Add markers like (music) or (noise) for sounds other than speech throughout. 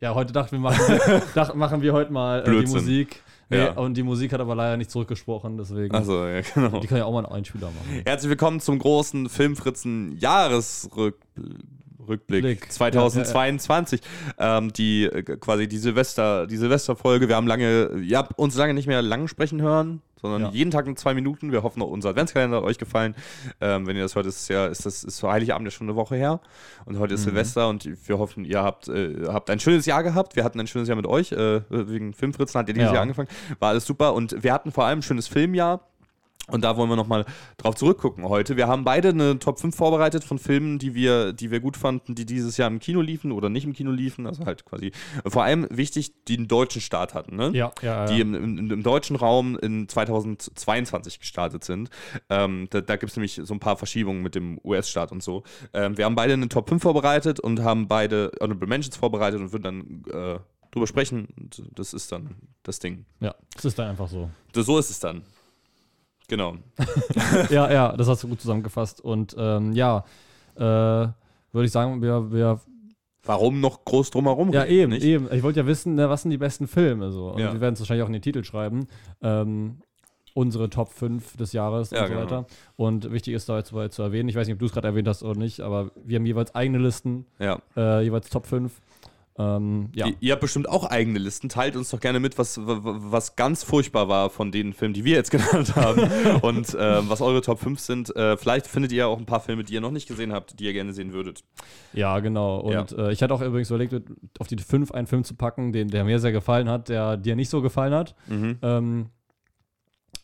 Ja, heute dachten wir, machen, (laughs) dachten, machen wir heute mal äh, die. Musik. Nee, Ja. Und die Musik hat aber leider nicht zurückgesprochen, deswegen. Also, ja, genau. Die kann ja auch mal einen Einspieler machen. Herzlich willkommen zum großen Filmfritzen Jahresrückblick. Rückblick Blick. 2022. Ähm, die äh, quasi die Silvester, die Silvesterfolge. Wir haben lange, ihr habt uns lange nicht mehr lang sprechen hören, sondern Ja. jeden Tag in zwei Minuten. Wir hoffen, unser Adventskalender hat euch gefallen. Ähm, wenn ihr das hört, ist ja, ist das ist Heiligabend ja schon eine Woche her. Und heute ist Mhm. Silvester und wir hoffen, ihr habt, äh, habt ein schönes Jahr gehabt. Wir hatten ein schönes Jahr mit euch. Äh, wegen Filmfritzen hat ihr dieses Ja. Jahr angefangen. War alles super. Und wir hatten vor allem ein schönes Filmjahr. Und da wollen wir nochmal drauf zurückgucken heute. Wir haben beide eine Top 5 vorbereitet von Filmen, die wir, die wir gut fanden, die dieses Jahr im Kino liefen oder nicht im Kino liefen. Also halt quasi vor allem wichtig, die einen deutschen Start hatten, ne? Ja, ja, Die ja. im, im, im deutschen Raum in 2022 gestartet sind. Ähm, da da gibt es nämlich so ein paar Verschiebungen mit dem US-Start und so. Ähm, wir haben beide eine Top 5 vorbereitet und haben beide Honorable Mentions vorbereitet und würden dann äh, drüber sprechen. Und das ist dann das Ding. ja, es ist dann einfach so. Das, so ist es dann. Genau. (laughs) ja, ja, das hast du gut zusammengefasst. Und ähm, ja, äh, würde ich sagen, wir, wir Warum noch groß drumherum Ja, reden, eben, nicht? eben. Ich wollte ja wissen, ne, was sind die besten Filme so. Und Ja. wir werden es wahrscheinlich auch in den Titel schreiben. Ähm, unsere Top 5 des Jahres Ja, und so genau. weiter. Und wichtig ist da jetzt zu erwähnen, ich weiß nicht, ob du es gerade erwähnt hast oder nicht, aber wir haben jeweils eigene Listen, Ja. äh, jeweils Top 5. Ähm, ja. Ihr, ihr habt bestimmt auch eigene Listen. Teilt uns doch gerne mit, was, was ganz furchtbar war von den Filmen, die wir jetzt (laughs) genannt haben. und äh, was eure Top 5 sind. Äh, vielleicht findet ihr auch ein paar Filme, die ihr noch nicht gesehen habt, die ihr gerne sehen würdet. Ja, genau. Und Äh, ich hatte auch übrigens überlegt, auf die 5 einen Film zu packen, den, der mir sehr gefallen hat, der dir nicht so gefallen hat. Mhm. Ähm,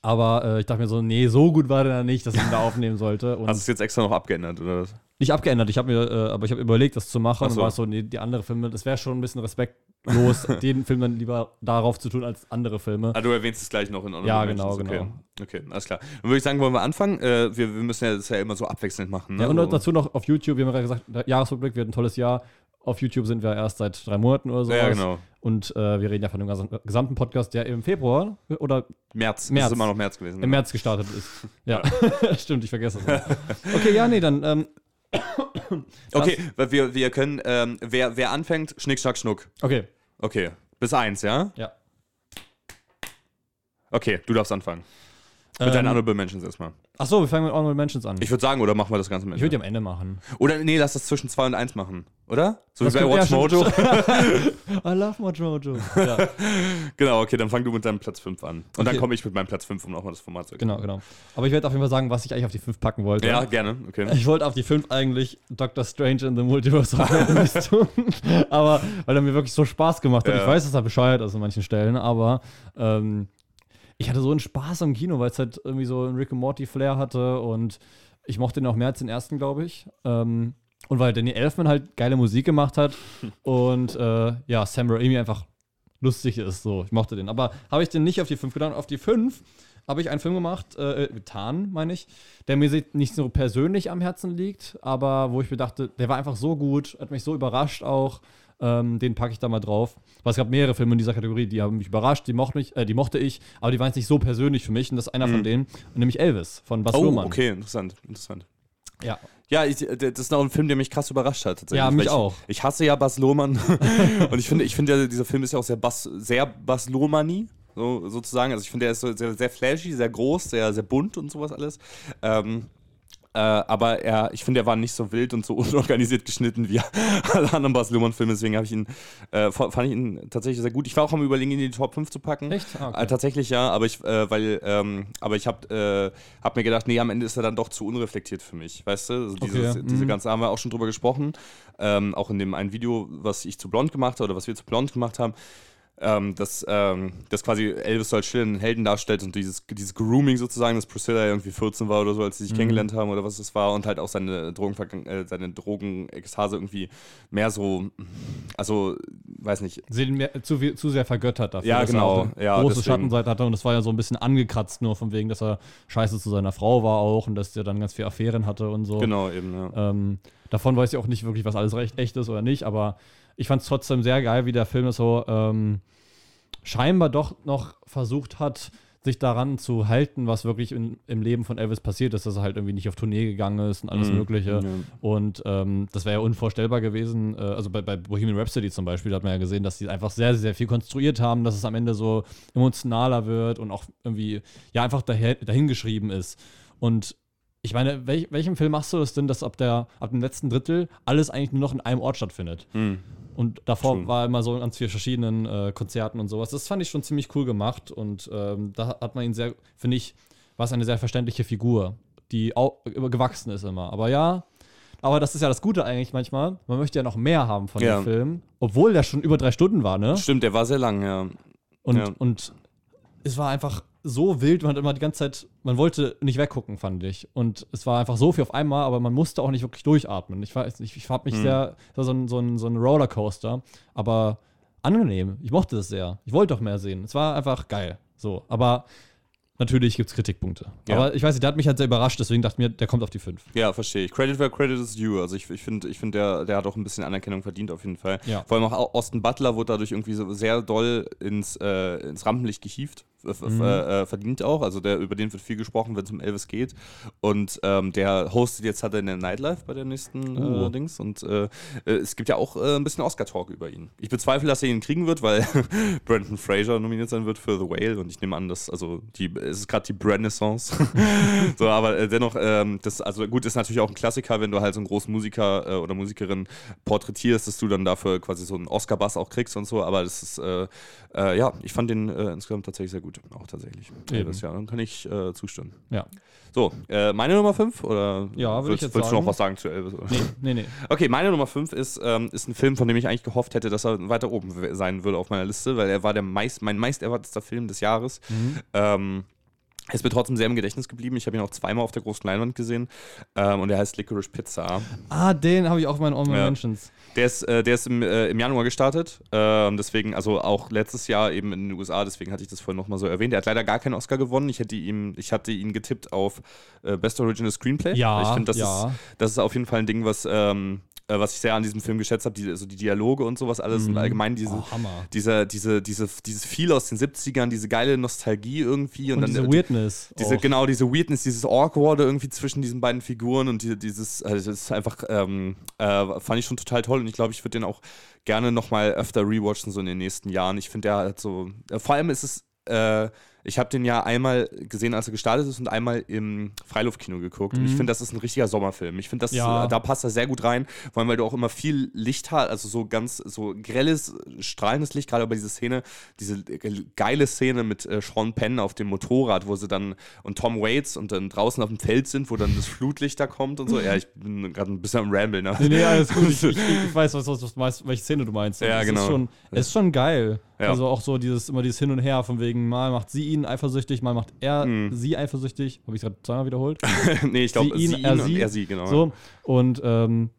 aber äh, ich dachte mir so, nee, so gut war der nicht, dass ich ihn da (laughs) aufnehmen sollte. Und Hast du es jetzt extra noch abgeändert, oder was? Nicht abgeändert, ich habe mir, äh, aber ich habe überlegt, das zu machen Ach so. und war so, nee, die andere Filme, das wäre schon ein bisschen respektlos, (laughs) den Film dann lieber darauf zu tun als andere Filme. Ah, du erwähnst es gleich noch in Honorable Ja, genau, okay. genau. Okay, alles klar. Dann würde ich sagen, wollen wir anfangen? Äh, wir, wir müssen ja das ja immer so abwechselnd machen. Ne? Ja, und so. dazu noch auf YouTube, wir haben ja gesagt, Jahresrückblick wird ein tolles Jahr. Auf YouTube sind wir erst seit drei Monaten oder so. ja, genau. Und äh, wir reden ja von dem gesamten Podcast, der im Februar oder März. März. Ist immer noch März gewesen. im März gestartet ist. (laughs) Ja, (laughs) stimmt, ich vergesse es. Okay, ja, nee, dann ähm, Okay, weil wir, wir können, ähm, wer, wer anfängt, Schnick, Schnack, Schnuck. okay, Okay, bis eins, ja? ja. Okay, du darfst anfangen. Mit deinen Ähm, Honorable Mentions erstmal. Achso, wir fangen mit Honorable Mentions an. Ich würde sagen, oder machen wir das Ganze mit? Ich würde die am Ende machen. Oder nee, lass das zwischen 2 und 1 machen, oder? So Das wie bei Watch. Mojo. (laughs) (laughs) I love Watch Mojo. Ja. (laughs) genau, okay, dann fang du mit deinem Platz 5 an. Und dann Okay. komme ich mit meinem Platz 5, um nochmal das Format zu Genau, genau. Aber ich werde auf jeden Fall sagen, was ich eigentlich auf die 5 packen wollte. Ja, gerne, okay. Ich wollte auf die 5 eigentlich Doctor Strange in the Multiverse of tun. aber weil er mir wirklich so Spaß gemacht hat. Ja. Ich weiß, dass er bescheuert ist an manchen Stellen, aber ähm, ich hatte so einen Spaß am Kino, weil es halt irgendwie so einen Rick and Morty Flair hatte und ich mochte den auch mehr als den ersten, glaube ich. Ähm, und weil Danny Elfman halt geile Musik gemacht hat (laughs) und äh, ja, Sam Raimi einfach lustig ist. So, ich mochte den. Aber habe ich den nicht auf die 5 getan. Auf die 5 habe ich einen Film gemacht, äh, äh, getan, meine ich, der mir nicht so persönlich am Herzen liegt, aber wo ich mir dachte, der war einfach so gut, hat mich so überrascht auch. Ähm, den packe ich da mal drauf. Weil es gab mehrere Filme in dieser Kategorie, die haben mich überrascht, die mochte, mich, äh, die mochte ich, aber die waren jetzt nicht so persönlich für mich. Und das ist einer von denen, nämlich Elvis von Bas Mhm. Oh, Luhrmann. okay, interessant, interessant. Ja. Ja, ich, das ist noch ein Film, der mich krass überrascht hat. tatsächlich, Ja, mich ich, auch. Ich hasse ja Bas Lohmann. (laughs) und ich finde, ich finde ja, dieser Film ist ja auch sehr Bas, sehr Bas Lohmanni, so, sozusagen. Also ich finde, der ist so sehr, sehr flashy, sehr groß, sehr, sehr bunt und sowas alles. Ähm, äh, aber er, ich finde, er war nicht so wild und so (laughs) unorganisiert geschnitten wie (laughs) alle anderen Bas Luhrmann-Filme. Deswegen ich ihn, äh, fand ich ihn tatsächlich sehr gut. Ich war auch am überlegen, ihn in die Top 5 zu packen. Echt? Ah, okay. Äh, tatsächlich ja, aber ich, äh, weil, ähm, aber ich habe äh, hab mir gedacht, nee, am Ende ist er dann doch zu unreflektiert für mich, weißt du? Also dieses, Okay, Diese mhm. ganze haben wir auch schon drüber gesprochen, ähm, auch in dem einen Video, was ich zu blond gemacht habe oder was wir zu blond gemacht haben. Ähm, dass, ähm, dass quasi Elvis so als stillen Helden darstellt und dieses, dieses Grooming sozusagen, dass Priscilla irgendwie 14 war oder so, als sie sich Mhm. kennengelernt haben oder was das war und halt auch seine, Drogenvergang äh, seine Drogenekstase irgendwie mehr so, also, weiß nicht, Sie mehr, zu, viel, zu sehr vergöttert dafür. Ja, dass genau. Er auch eine Ja, große deswegen. Schattenseite hatte und das war ja so ein bisschen angekratzt, nur von wegen, dass er scheiße zu seiner Frau war auch und dass der dann ganz viele Affären hatte und so. genau eben, ja. Ähm, davon weiß ich auch nicht wirklich, was alles recht echt ist oder nicht, aber ich fand es trotzdem sehr geil, wie der Film so ähm, scheinbar doch noch versucht hat, sich daran zu halten, was wirklich in, im Leben von Elvis passiert ist, dass er halt irgendwie nicht auf Tournee gegangen ist und alles Mhm. Mögliche. Ja. Und ähm, das wäre ja unvorstellbar gewesen. Äh, also bei, bei Bohemian Rhapsody zum Beispiel, hat man ja gesehen, dass die einfach sehr, sehr viel konstruiert haben, dass es am Ende so emotionaler wird und auch irgendwie, ja, einfach daher, dahingeschrieben ist. Und ich meine, welch, welchem Film machst du das denn, dass ab, der, ab dem letzten Drittel alles eigentlich nur noch in einem Ort stattfindet? Hm. Und davor True. war immer so an vier verschiedenen äh, Konzerten und sowas. Das fand ich schon ziemlich cool gemacht und ähm, da hat man ihn sehr, finde ich, war es eine sehr verständliche Figur, die auch gewachsen ist immer. Aber ja, aber das ist ja das Gute eigentlich manchmal. Man möchte ja noch mehr haben von Ja. dem Film, obwohl der schon über drei Stunden war, ne? Stimmt, der war sehr lang, ja. Und, Ja. und es war einfach so wild, man hat immer die ganze Zeit, man wollte nicht weggucken, fand ich. Und es war einfach so viel auf einmal, aber man musste auch nicht wirklich durchatmen. Ich weiß nicht, ich fand mich Hm. sehr, so ein, so, ein, so ein Rollercoaster, aber angenehm. Ich mochte das sehr. Ich wollte doch mehr sehen. Es war einfach geil. So, aber natürlich gibt es Kritikpunkte. Ja. Aber ich weiß nicht, der hat mich halt sehr überrascht, deswegen dachte ich mir, der kommt auf die 5. Ja, verstehe ich. Credit where credit is due. Also ich, ich finde, ich find, der, der hat auch ein bisschen Anerkennung verdient auf jeden Fall. Ja. Vor allem auch Austin Butler wurde dadurch irgendwie so sehr doll ins, äh, ins Rampenlicht gehievt. Äh, Mhm. äh, verdient auch. Also der, über den wird viel gesprochen, wenn es um Elvis geht. Und ähm, der hostet jetzt hat er eine Nightlife bei der nächsten Uh. äh, Dings. Und äh, äh, es gibt ja auch äh, ein bisschen Oscar-Talk über ihn. Ich bezweifle, dass er ihn kriegen wird, weil (laughs) Brandon Fraser nominiert sein wird für The Whale. Und ich nehme an, dass also die, es ist gerade die Renaissance. (laughs) so, aber äh, dennoch, ähm, das, also gut, ist natürlich auch ein Klassiker, wenn du halt so einen großen Musiker äh, oder Musikerin porträtierst, dass du dann dafür quasi so einen Oscar-Bass auch kriegst und so. Aber das ist, äh, äh, ja, ich fand den äh, insgesamt tatsächlich sehr gut. Auch tatsächlich. Eben. Das, ja, dann kann ich äh, zustimmen. Ja. So, äh, meine Nummer 5? Oder Ja, würd ich willst, willst du sagen. noch was sagen zu Elvis? Oder? Nee, nee, nee. Okay, meine Nummer 5 ist, ähm, ist ein Film, von dem ich eigentlich gehofft hätte, dass er weiter oben sein würde auf meiner Liste, weil er war der meist, mein meist erwartetster Film des Jahres. Mhm. Ähm, ist mir trotzdem sehr im Gedächtnis geblieben. Ich habe ihn auch zweimal auf der großen Leinwand gesehen. Ähm, und er heißt Licorice Pizza. Ah, den habe ich auch in meinen Honorable Ja. Mentions. Der ist, äh, der ist im, äh, im Januar gestartet. Ähm, deswegen, also auch letztes Jahr eben in den USA, deswegen hatte ich das vorhin nochmal so erwähnt. Er hat leider gar keinen Oscar gewonnen. Ich, hätte ihm, ich hatte ihn getippt auf äh, Best Original Screenplay. Ja, ich finde, das, ja. ist, das ist auf jeden Fall ein Ding, was, ähm, äh, was ich sehr an diesem Film geschätzt habe. Die, also die Dialoge und sowas alles und allgemein diese, Oh, dieser, diese, diese, dieses Feel aus den 70ern, diese geile Nostalgie irgendwie. Und, Und dann diese äh, Weirdness. diese, auch. genau, diese Weirdness, dieses Awkward irgendwie zwischen diesen beiden Figuren und die, dieses, also das ist einfach, ähm, äh, fand ich schon total toll und ich glaube, ich würde den auch gerne nochmal öfter rewatchen, so in den nächsten Jahren. Ich finde, der hat so, äh, vor allem ist es, äh, ich habe den ja einmal gesehen, als er gestartet ist und einmal im Freiluftkino geguckt. Und ich finde, das ist ein richtiger Sommerfilm. Ich finde, das Mhm. Ja. äh, da passt er sehr gut rein, vor allem, weil du auch immer viel Licht hast, also so ganz, so grelles, strahlendes Licht, gerade bei dieser Szene, diese geile Szene mit äh, Sean Penn auf dem Motorrad, wo sie dann und Tom Waits und dann draußen auf dem Feld sind, wo dann das Flutlicht da kommt und so. Ja, ich bin gerade ein bisschen am Ramblen. Ne? Nee, nee, alles gut. Ich, (laughs) ich, ich weiß, was, was, was, du meinst, welche Szene du meinst. Ja, es genau. Ist schon, es ist schon geil. Ja. Also auch so dieses, immer dieses Hin und Her, von wegen, mal macht sie ihn eifersüchtig, mal macht er Mhm. sie eifersüchtig. Habe ich gerade zweimal wiederholt? (laughs) nee, ich glaube, Sie, sie, ihn, ihn, er, und sie. er sie, genau. So. Und ähm,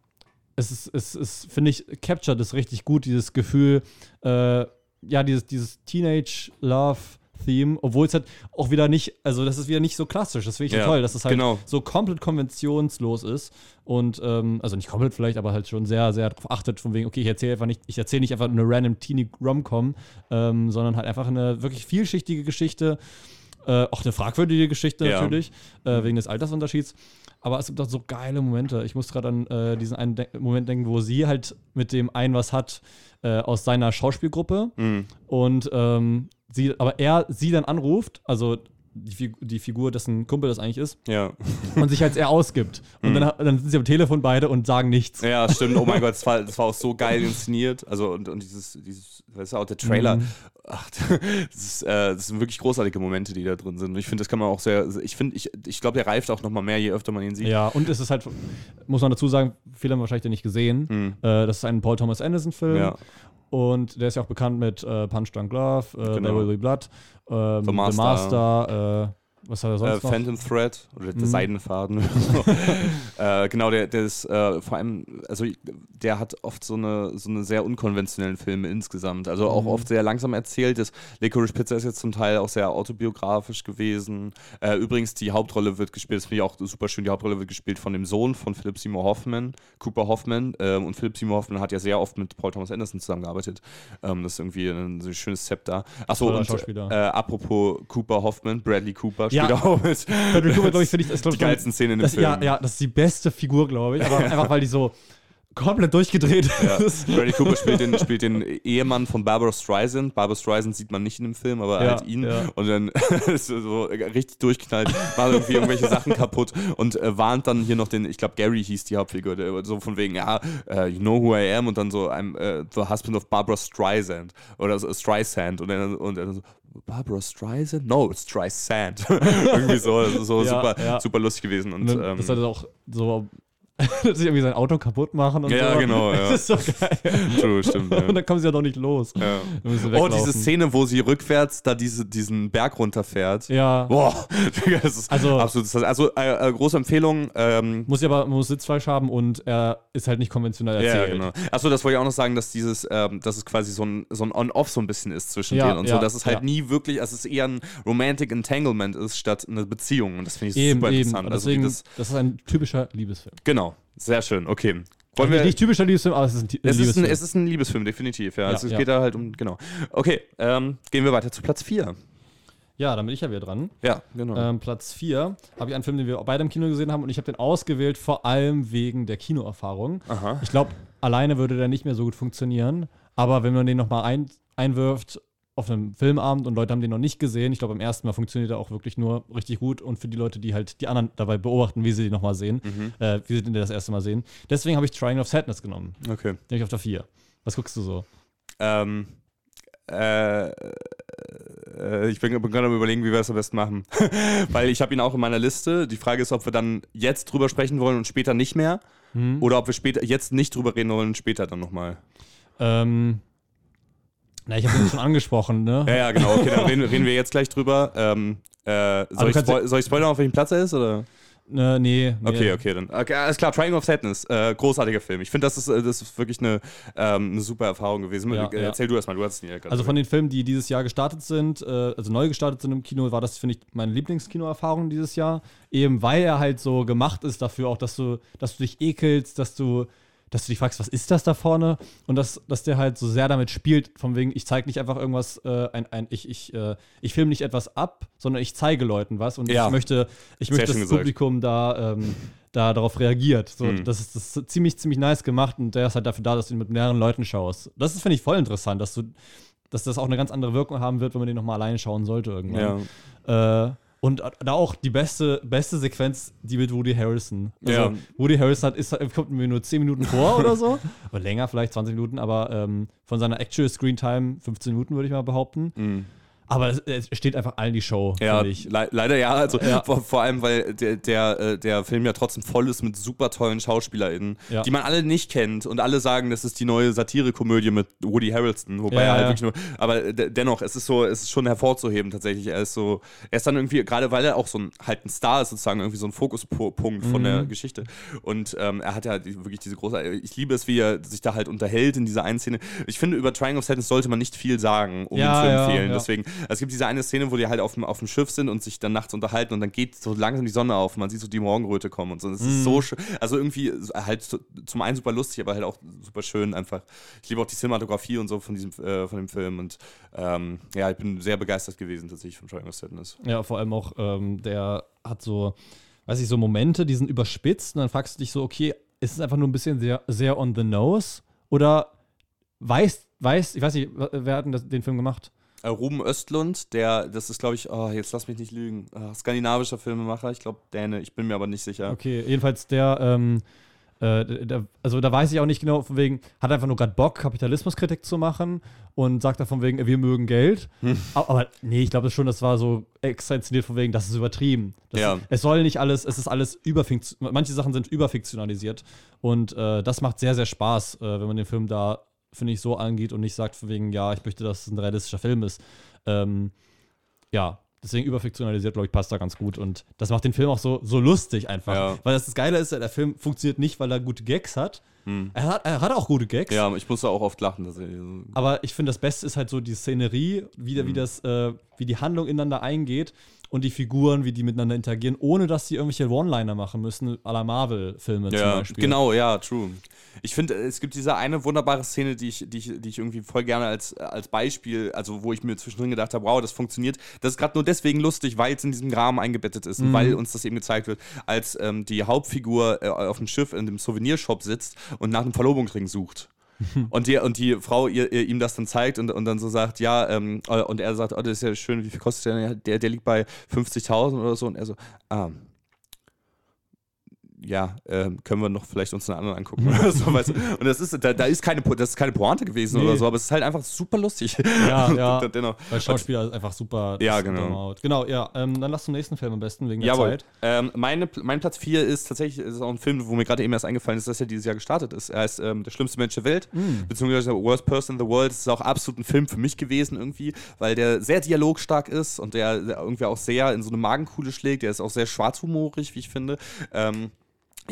es ist, es ist finde ich, captured es richtig gut, dieses Gefühl, äh, ja, dieses, dieses Teenage-Love-Theme, obwohl es halt auch wieder nicht, also das ist wieder nicht so klassisch, das finde ich Ja, toll, dass es halt genau. so komplett konventionslos ist und, ähm, also nicht komplett vielleicht, aber halt schon sehr, sehr darauf achtet, von wegen, okay, ich erzähle einfach nicht, ich erzähle nicht einfach eine random teeny Rom-Com, ähm, sondern halt einfach eine wirklich vielschichtige Geschichte, äh, auch eine fragwürdige Geschichte Ja. natürlich, äh, wegen des Altersunterschieds. Aber es gibt auch so geile Momente. Ich muss gerade an äh, diesen einen De Moment denken, wo sie halt mit dem einen was hat äh, aus seiner Schauspielgruppe Mhm. und ähm, sie, aber er sie dann anruft, also die, die Figur, dessen Kumpel das eigentlich ist, Ja. und sich als er ausgibt. Und dann, dann sind sie am Telefon beide und sagen nichts. Mhm. ja, stimmt. Oh mein Gott, das war, das war auch so geil inszeniert. Also, und, und dieses, dieses, weißt du, auch der Trailer. Mhm. Ach, (laughs) das, ist, äh, das sind wirklich großartige Momente, die da drin sind. Und ich finde, das kann man auch sehr, ich finde, ich, ich glaube, der reift auch nochmal mehr, je öfter man ihn sieht. Ja, und es ist halt, muss man dazu sagen, viele haben wahrscheinlich den nicht gesehen. Mhm. Äh, das ist ein Paul Thomas Anderson-Film. Ja. Und der ist ja auch bekannt mit äh, Punch Drunk Love, äh, Genau. There Will Be Blood, ähm, The Master. Master äh, was hat er Äh, sonst noch? Phantom Thread oder der Mhm. Seidenfaden. (laughs) Äh, genau, der, der ist äh, vor allem, also der hat oft so eine, so eine sehr unkonventionellen Filme insgesamt. Also auch Mhm. oft sehr langsam erzählt. Das Licorice Pizza ist jetzt zum Teil auch sehr autobiografisch gewesen. Äh, übrigens, die Hauptrolle wird gespielt, das finde ich auch super schön, die Hauptrolle wird gespielt von dem Sohn von Philip Seymour Hoffman, Cooper Hoffman. Ähm, und Philip Seymour Hoffman hat ja sehr oft mit Paul Thomas Anderson zusammengearbeitet. Ähm, das ist irgendwie ein, so ein schönes Zepter. Achso, und Schauspieler. äh, apropos Cooper Hoffman, Bradley Cooper Ja. Auch mit. Bradley Cooper, glaube ich, finde ich, ist, glaub die geilsten Szenen dem das, Film. ja, ja, das ist die beste Figur, glaube ich. Aber (laughs) einfach, weil die so komplett durchgedreht Ja. (laughs) ist. Cooper spielt den, spielt den Ehemann von Barbara Streisand. Barbara Streisand sieht man nicht in dem Film, aber Ja, halt ihn. ja. Und dann (laughs) ist er so richtig durchknallt, macht irgendwie irgendwelche Sachen kaputt und äh, warnt dann hier noch den, ich glaube Gary hieß die Hauptfigur, der so von wegen, ja, äh, you know who I am und dann so, I'm äh, the husband of Barbara Streisand oder so, Streisand und dann, und dann so, Barbara Streisand? No, it's Streisand. (laughs) irgendwie so, so Ja, super, super lustig gewesen. Und, Und dann, ähm, das hat auch so, (laughs) dass sie irgendwie sein Auto kaputt machen und Ja, so. genau, (laughs) ja. Das ist so geil. (laughs) true, stimmt. Und Ja. dann kommen sie ja doch nicht los. Ja. Oh, diese Szene, wo sie rückwärts da diese, diesen Berg runterfährt. Ja. Boah, das ist Also- absolut. Also, äh, äh, große Empfehlung. Ähm, Muss ja aber muss Sitzfleisch haben und er ist halt nicht konventionell ja, erzählt. genau. Achso, das wollte ich auch noch sagen, dass dieses, ähm, dass es quasi so ein, so ein On-Off so ein bisschen ist zwischen Ja, denen und ja, so, dass es halt ja. nie wirklich, also es eher ein Romantic Entanglement ist, statt eine Beziehung. Und das finde ich Eben, super eben. interessant. Und Also deswegen, das, das, ist ein typischer Liebesfilm. genau, sehr schön. Okay. Wollen wir, nicht, typischer Liebesfilm, aber es ist ein, es, ist ein, Liebesfilm. es ist ein Liebesfilm, definitiv. Ja. Ja, Also es ja. geht da halt um, genau. Okay, ähm, gehen wir weiter zu Platz 4. ja, dann bin ich ja wieder dran. Ja, genau. Ähm, Platz 4 habe ich einen Film, den wir beide im Kino gesehen haben und ich habe den ausgewählt, vor allem wegen der Kinoerfahrung. Aha. Ich glaube, alleine würde der nicht mehr so gut funktionieren, aber wenn man den nochmal ein, einwirft auf einem Filmabend und Leute haben den noch nicht gesehen, ich glaube, beim ersten Mal funktioniert er auch wirklich nur richtig gut und für die Leute, die halt die anderen dabei beobachten, wie sie den nochmal sehen, Mhm. äh, wie sie den das erste Mal sehen. Deswegen habe ich Triangle of Sadness genommen, Okay. nämlich auf der 4. Was guckst du so? Ähm, äh, äh, ich bin, bin gerade am überlegen, wie wir das am besten machen. (laughs) Weil ich habe ihn auch in meiner Liste. Die Frage ist, ob wir dann jetzt drüber sprechen wollen und später nicht mehr. Hm? Oder ob wir später jetzt nicht drüber reden wollen und später dann nochmal. Ähm, na, ich habe den schon angesprochen, ne? Ja, ja, genau. Okay, dann reden, reden wir jetzt gleich drüber. Ähm, äh, soll, ich ja- spoil soll ich spoilern, auf welchem Platz er ist? Oder? Ne, nee, nee. Okay, okay, dann. Okay, alles klar, Triangle of Sadness. Äh, großartiger Film. Ich finde, das ist, äh, das ist wirklich eine, ähm, eine super Erfahrung gewesen. Ja, Äh, ja. Erzähl du erstmal, du hast es nie gerade Also von den Filmen, die dieses Jahr gestartet sind, äh, also neu gestartet sind im Kino, war das, finde ich, meine Lieblingskinoerfahrung dieses Jahr. Eben weil er halt so gemacht ist dafür auch, dass du, dass du dich ekelst, dass du, dass du dich fragst, was ist das da vorne? Und dass, dass der halt so sehr damit spielt, von wegen, ich zeige nicht einfach irgendwas, äh, ein, ein, ich, ich, äh, ich filme nicht etwas ab, sondern ich zeige Leuten was und Ja. ich möchte, ich Sehr möchte, das gesagt. Publikum da, ähm, da darauf reagiert. So, Mhm. das, ist, das ist ziemlich, ziemlich nice gemacht und der ist halt dafür da, dass du ihn mit mehreren Leuten schaust. Das ist, finde ich, voll interessant, dass du, dass das auch eine ganz andere Wirkung haben wird, wenn man den nochmal alleine schauen sollte irgendwann. Ja. Äh, und da auch die beste, beste Sequenz, die mit Woody Harrison. Also Ja. Woody Harrison hat, ist, kommt mir nur 10 Minuten vor (laughs) oder so. Oder länger, vielleicht 20 Minuten, aber ähm, von seiner Actual Screen Time 15 Minuten, würde ich mal behaupten. Mhm. Aber es, es steht einfach allen die Show, Ja, finde ich. le leider ja. Also Ja. Vor, vor allem, weil der, der, äh, der Film ja trotzdem voll ist mit super tollen SchauspielerInnen, Ja. die man alle nicht kennt und alle sagen, das ist die neue Satire-Komödie mit Woody Harrelson, wobei Ja, er halt wirklich nur. Aber de dennoch, es ist so, es ist schon hervorzuheben tatsächlich. Er ist so, er ist dann irgendwie, gerade weil er auch so ein halt ein Star ist, sozusagen irgendwie so ein Fokuspunkt von Mhm. der Geschichte. Und ähm, er hat ja wirklich diese große. Ich liebe es, wie er sich da halt unterhält in dieser einen Szene. Ich finde, über Triangle of Sadness sollte man nicht viel sagen, um ihn zu empfehlen. ja. Deswegen, es gibt diese eine Szene, wo die halt auf dem, auf dem Schiff sind und sich dann nachts unterhalten und dann geht so langsam die Sonne auf und man sieht so die Morgenröte kommen und so. Das Mhm. ist so schön. Also irgendwie halt zum einen super lustig, aber halt auch super schön einfach. Ich liebe auch die Cinematografie und so von diesem, äh, von dem Film und ähm, ja, ich bin sehr begeistert gewesen tatsächlich von Triangle Sadness. Ja, vor allem auch, ähm, der hat so, weiß ich, so Momente, die sind überspitzt und dann fragst du dich so, okay, ist es einfach nur ein bisschen sehr, sehr on the nose? Oder weiß, weiß, ich weiß nicht, wer hat denn das, den Film gemacht? Äh, Ruben Östlund, der, das ist glaube ich, oh, jetzt lass mich nicht lügen, äh, skandinavischer Filmemacher, ich glaube Däne, ich bin mir aber nicht sicher. Okay, jedenfalls der, ähm, äh, der, also da weiß ich auch nicht genau, von wegen, hat einfach nur gerade Bock, Kapitalismuskritik zu machen und sagt da von wegen, wir mögen Geld. Hm. Aber, aber nee, ich glaube schon, das war so extra inszeniert von wegen, das ist übertrieben. Das, Ja. Es soll nicht alles, es ist alles überfiktionalisiert, manche Sachen sind überfiktionalisiert und äh, das macht sehr, sehr Spaß, äh, wenn man den Film da, finde ich, so angeht und nicht sagt von wegen, ja, ich möchte, dass es ein realistischer Film ist. Ähm, ja, deswegen überfiktionalisiert, glaube ich, passt da ganz gut. Und das macht den Film auch so, so lustig einfach. Ja. Weil das, das Geile ist, der Film funktioniert nicht, weil er gute Gags hat. Er, hat er hat auch gute Gags. Ja, ich musste auch oft lachen. Dass ich, Aber ich finde, das Beste ist halt so die Szenerie, wie, wie, das, äh, wie die Handlung ineinander eingeht und die Figuren, wie die miteinander interagieren, ohne dass sie irgendwelche One-Liner machen müssen, à la Marvel-Filme zum ja, Beispiel. genau, ja, true. Ich finde, es gibt diese eine wunderbare Szene, die ich, die ich, die ich irgendwie voll gerne als, als Beispiel, also wo ich mir zwischendrin gedacht habe, wow, das funktioniert. Das ist gerade nur deswegen lustig, weil es in diesem Rahmen eingebettet ist und weil uns das eben gezeigt wird, als ähm, die Hauptfigur äh, auf dem Schiff in dem Souvenirshop sitzt und nach einem Verlobungsring sucht. (laughs) Und die, und die Frau ihr, ihr, ihm das dann zeigt und, und dann so sagt, ja, ähm, äh, und er sagt, oh, das ist ja schön, wie viel kostet der? Der, der liegt bei 50.000 oder so. Und er so, ah, ja, ähm, können wir noch vielleicht uns einen anderen angucken oder so. Weißt du? Und das ist, da, da ist keine, das ist keine Pointe gewesen Nee. oder so, aber es ist halt einfach super lustig. Ja, (laughs) ja. Dennoch. Weil Schauspieler ist einfach super. Ja, genau. Genau, ja. Ähm, dann lass zum nächsten Film am besten, wegen der Jawohl. Zeit. Ähm, meine, mein Platz 4 ist tatsächlich ist auch ein Film, wo mir gerade eben erst eingefallen ist, dass er dieses Jahr gestartet ist. Er heißt ähm, Der schlimmste Mensch der Welt, Mm. beziehungsweise Worst Person in the World. Das ist auch absolut ein Film für mich gewesen irgendwie, weil der sehr dialogstark ist und der, der irgendwie auch sehr in so eine Magenkuhle schlägt. Der ist auch sehr schwarzhumorig, wie ich finde. Ähm,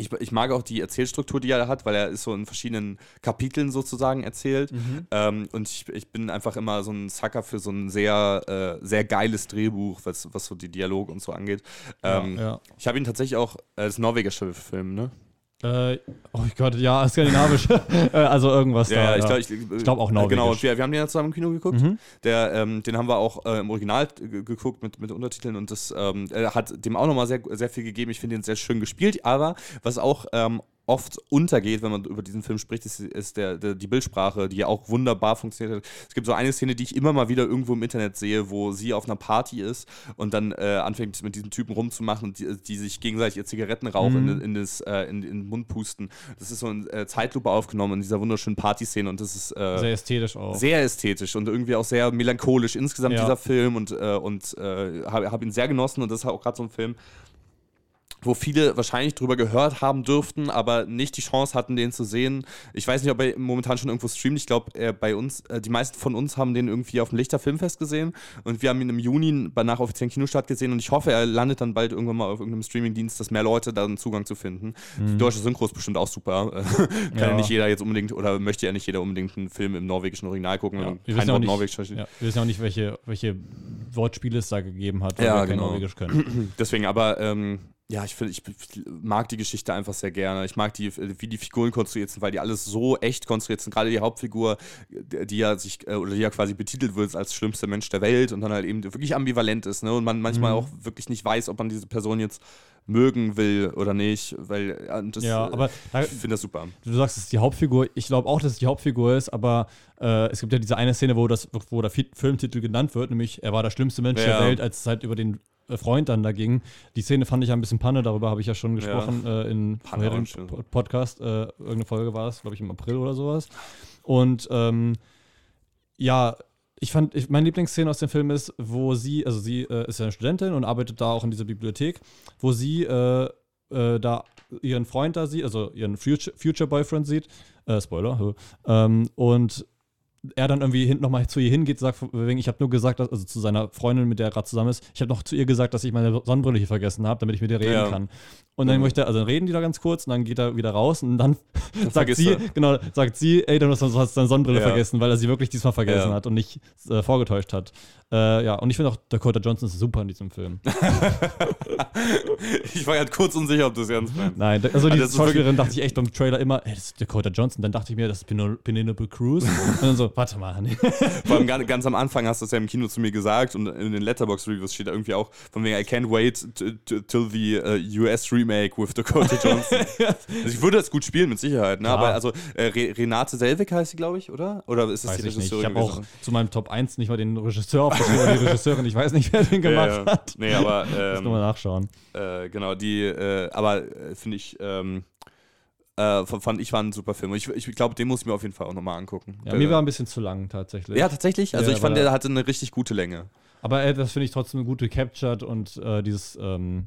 ich, ich mag auch die Erzählstruktur, die er hat, weil er ist so in verschiedenen Kapiteln sozusagen erzählt. Mhm. Ähm, und ich, ich bin einfach immer so ein Sucker für so ein sehr, äh, sehr geiles Drehbuch, was, was so die Dialoge und so angeht. Ähm, ja. Ich habe ihn tatsächlich auch äh, als norwegischer Film, ne? Äh, oh Gott, ja, (laughs) skandinavisch. Äh, also irgendwas da. ich ja. glaube ich, Ich glaub auch norwegisch. Genau, wir, wir haben den ja zusammen im Kino geguckt. Mhm. Der, ähm, den haben wir auch äh, im Original ge- geguckt mit, mit Untertiteln und das ähm, hat dem auch nochmal sehr, sehr viel gegeben. Ich finde ihn sehr schön gespielt, aber was auch ähm, oft untergeht, wenn man über diesen Film spricht, ist, ist der, der, die Bildsprache, die ja auch wunderbar funktioniert hat. Es gibt so eine Szene, die ich immer mal wieder irgendwo im Internet sehe, wo sie auf einer Party ist und dann äh, anfängt mit diesen Typen rumzumachen, die, die sich gegenseitig ihr Zigarettenrauch Mhm. in, in, das, äh, in, in den Mund pusten. Das ist so in äh, Zeitlupe aufgenommen in dieser wunderschönen Partyszene und das ist äh, Sehr ästhetisch auch. sehr ästhetisch und irgendwie auch sehr melancholisch insgesamt Ja. dieser Film und, äh, und äh, habe hab ihn sehr genossen und das ist auch gerade so ein Film, wo viele wahrscheinlich drüber gehört haben dürften, aber nicht die Chance hatten, den zu sehen. Ich weiß nicht, ob er momentan schon irgendwo streamt. Ich glaube, äh, bei uns, äh, die meisten von uns haben den irgendwie auf dem Lichter Filmfest gesehen und wir haben ihn im Juni bei nach offiziellen Kinostart gesehen und ich hoffe, er landet dann bald irgendwann mal auf irgendeinem Streamingdienst, dass mehr Leute da einen Zugang zu finden. Die deutsche Synchro ist bestimmt auch super. (laughs) Kann ja. Ja. nicht jeder jetzt unbedingt oder möchte ja nicht jeder unbedingt einen Film im norwegischen Original gucken, Ja, wir kein wissen ja nicht-. Ja, wir wissen ja auch nicht, welche, welche Wortspiele es da gegeben hat, weil Ja, wir kein genau. Norwegisch können. (clears throat) Deswegen, aber ähm, ja, ich finde, ich mag die Geschichte einfach sehr gerne. Ich mag die, wie die Figuren konstruiert sind, weil die alles so echt konstruiert sind. Gerade die Hauptfigur, die ja sich, äh, oder die ja quasi betitelt wird als schlimmster Mensch der Welt und dann halt eben wirklich ambivalent ist, ne? Und man manchmal Mhm. auch wirklich nicht weiß, ob man diese Person jetzt mögen will oder nicht. Weil ja, das, Ja, äh, aber ich finde das super. du sagst, es ist die Hauptfigur. Ich glaube auch, dass es die Hauptfigur ist, aber äh, es gibt ja diese eine Szene, wo, das, wo der Fi- Filmtitel genannt wird, nämlich er war der schlimmste Mensch Ja. der Welt, als es halt über den äh, Freund dann da ging. Die Szene fand ich ja ein bisschen Panne, darüber habe ich ja schon gesprochen äh, in vorherigen Podcast. Äh, irgendeine Folge war es, glaube ich, im April oder sowas. Und ähm, ja, ich fand, ich, meine Lieblingsszene aus dem Film ist, wo sie, also sie äh, ist ja eine Studentin und arbeitet da auch in dieser Bibliothek, wo sie äh, äh, da ihren Freund da sieht, also ihren Future, Future Boyfriend sieht, äh, Spoiler, ähm, und er dann irgendwie hin, nochmal zu ihr hingeht, sagt, wegen, ich habe nur gesagt, dass, also zu seiner Freundin, mit der er gerade zusammen ist, ich habe noch zu ihr gesagt, dass ich meine Sonnenbrille hier vergessen habe, damit ich mit ihr reden Ja. kann. Und dann Mhm. möchte er, also dann reden die da ganz kurz und dann geht er wieder raus und dann (laughs) sagt sie, er. genau, sagt sie, ey, du hast, du deine Sonnenbrille Ja. vergessen, weil er sie wirklich diesmal vergessen Ja. hat und nicht äh, vorgetäuscht hat. Äh, ja, und ich finde auch Dakota Johnson ist super in diesem Film. (laughs) ich war gerade kurz unsicher, ob du es ernst meinst. Nein, also die Also Schauspielerin dachte ich echt beim Trailer immer, ey, das ist Dakota Johnson. Dann dachte ich mir, das ist Penelope Cruz. (laughs) und dann so, warte mal, nee. (laughs) Vor allem (laughs) ganz, ganz am Anfang hast du es ja im Kino zu mir gesagt und in den Letterbox-Reviews steht da irgendwie auch von wegen I can't wait till the uh, US Remake with Dakota (laughs) Johnson. also ich würde das gut spielen, mit Sicherheit, ne? Klar. aber also äh, Re Renate Selvig heißt sie, glaube ich, oder? Oder ist das Weiß die ich nicht. Ich Regisseurin habe auch zu meinem Top 1 nicht mal den Regisseur aufgeschrieben die Regisseurin. Ich weiß nicht, wer den gemacht Ja, ja. hat. Nee, aber Muss nur mal ähm, nachschauen. äh, genau, die, äh, aber äh, finde ich, ähm, äh, fand ich war ein super Film. Und ich, ich glaube, den muss ich mir auf jeden Fall auch nochmal angucken. Ja, Der- mir war ein bisschen zu lang tatsächlich. ja, tatsächlich. Also Ja, ich fand, er- der hatte eine richtig gute Länge. Aber äh, das finde ich trotzdem gut gecaptured und äh, dieses, ähm,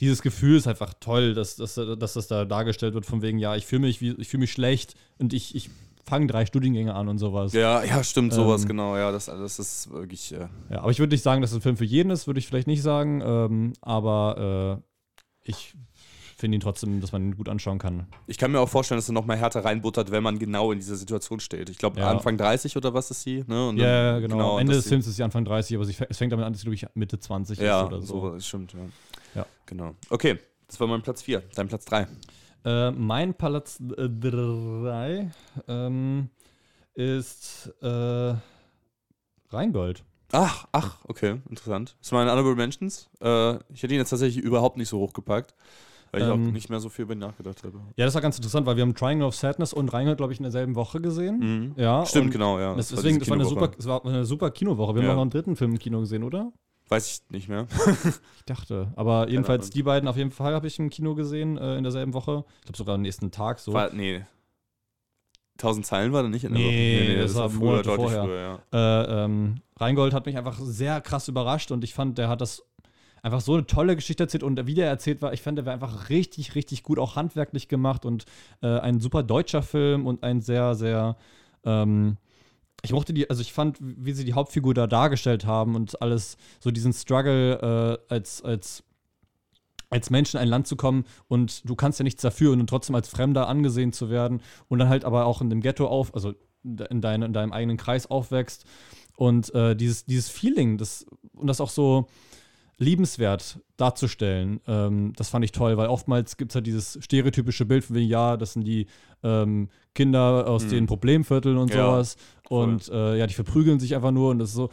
dieses Gefühl ist einfach toll, dass, dass, dass das da dargestellt wird, von wegen, ja, ich fühle mich, wie- ich fühle mich schlecht und ich, ich fangen drei Studiengänge an und sowas. Ja, ja, stimmt, sowas, Ähm, genau. Ja, das alles ist wirklich. Äh, Ja, aber ich würde nicht sagen, dass es ein Film für jeden ist, würde ich vielleicht nicht sagen. Ähm, aber äh, ich finde ihn trotzdem, dass man ihn gut anschauen kann. ich kann mir auch vorstellen, dass er noch mal härter reinbuttert, wenn man genau in dieser Situation steht. Ich glaube, Ja. Anfang 30 oder was ist sie? Ne? Dann- ja, genau. Am Ende des Films ist sie Anfang 30, aber sie, es fängt damit an, dass sie, glaube ich, Mitte 20 Ja, ist oder so. so, stimmt, ja. Ja. Genau. Okay, das war mein Platz 4. Dein Platz 3. Äh, mein Platz 3 ähm, ist äh, Rheingold. Ach, ach, okay, interessant. Das ist meine Honorable Mentions. Äh, ich hätte ihn jetzt tatsächlich überhaupt nicht so hochgepackt, weil ich Ähm. auch nicht mehr so viel über ihn nachgedacht habe. Ja, das war ganz interessant, weil wir haben Triangle of Sadness und Rheingold, glaube ich, in derselben Woche gesehen. Mhm. Ja, Stimmt, genau, ja. Das, war deswegen, das war, eine super, Kinowoche. das war eine super Kinowoche. Wir Ja. haben auch noch einen dritten Film im Kino gesehen, oder? Weiß ich nicht mehr. (laughs) Ich dachte. Aber jedenfalls die beiden auf jeden Fall habe ich im Kino gesehen äh, in derselben Woche. Ich glaube sogar am nächsten Tag so. War, nee. 1000 Zeilen war da nicht in der Nee, Woche? das war Monate deutlich vorher. früher, ja. Äh, ähm, Rheingold hat mich einfach sehr krass überrascht und ich fand, der hat das einfach so eine tolle Geschichte erzählt und wie der erzählt war, ich fand, der war einfach richtig, richtig gut auch handwerklich gemacht und äh, ein super deutscher Film und ein sehr, sehr ähm, ich mochte die, also ich fand, wie sie die Hauptfigur da dargestellt haben und alles, so diesen Struggle äh, als, als, als Mensch in ein Land zu kommen und du kannst ja nichts dafür und trotzdem als Fremder angesehen zu werden und dann halt aber auch in dem Ghetto auf, also in, dein, in deinem eigenen Kreis aufwächst und äh, dieses, dieses Feeling, das, und das auch so liebenswert darzustellen, ähm, das fand ich toll, weil oftmals gibt es halt dieses stereotypische Bild von wegen, ja, das sind die ähm, Kinder aus Hm. den Problemvierteln und Ja, sowas voll. und äh, ja, die verprügeln sich einfach nur und das ist so,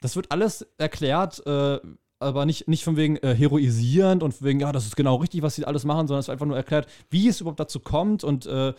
das wird alles erklärt, äh, aber nicht, nicht von wegen äh, heroisierend und von wegen, ja, das ist genau richtig, was sie alles machen, sondern es wird einfach nur erklärt, wie es überhaupt dazu kommt und äh,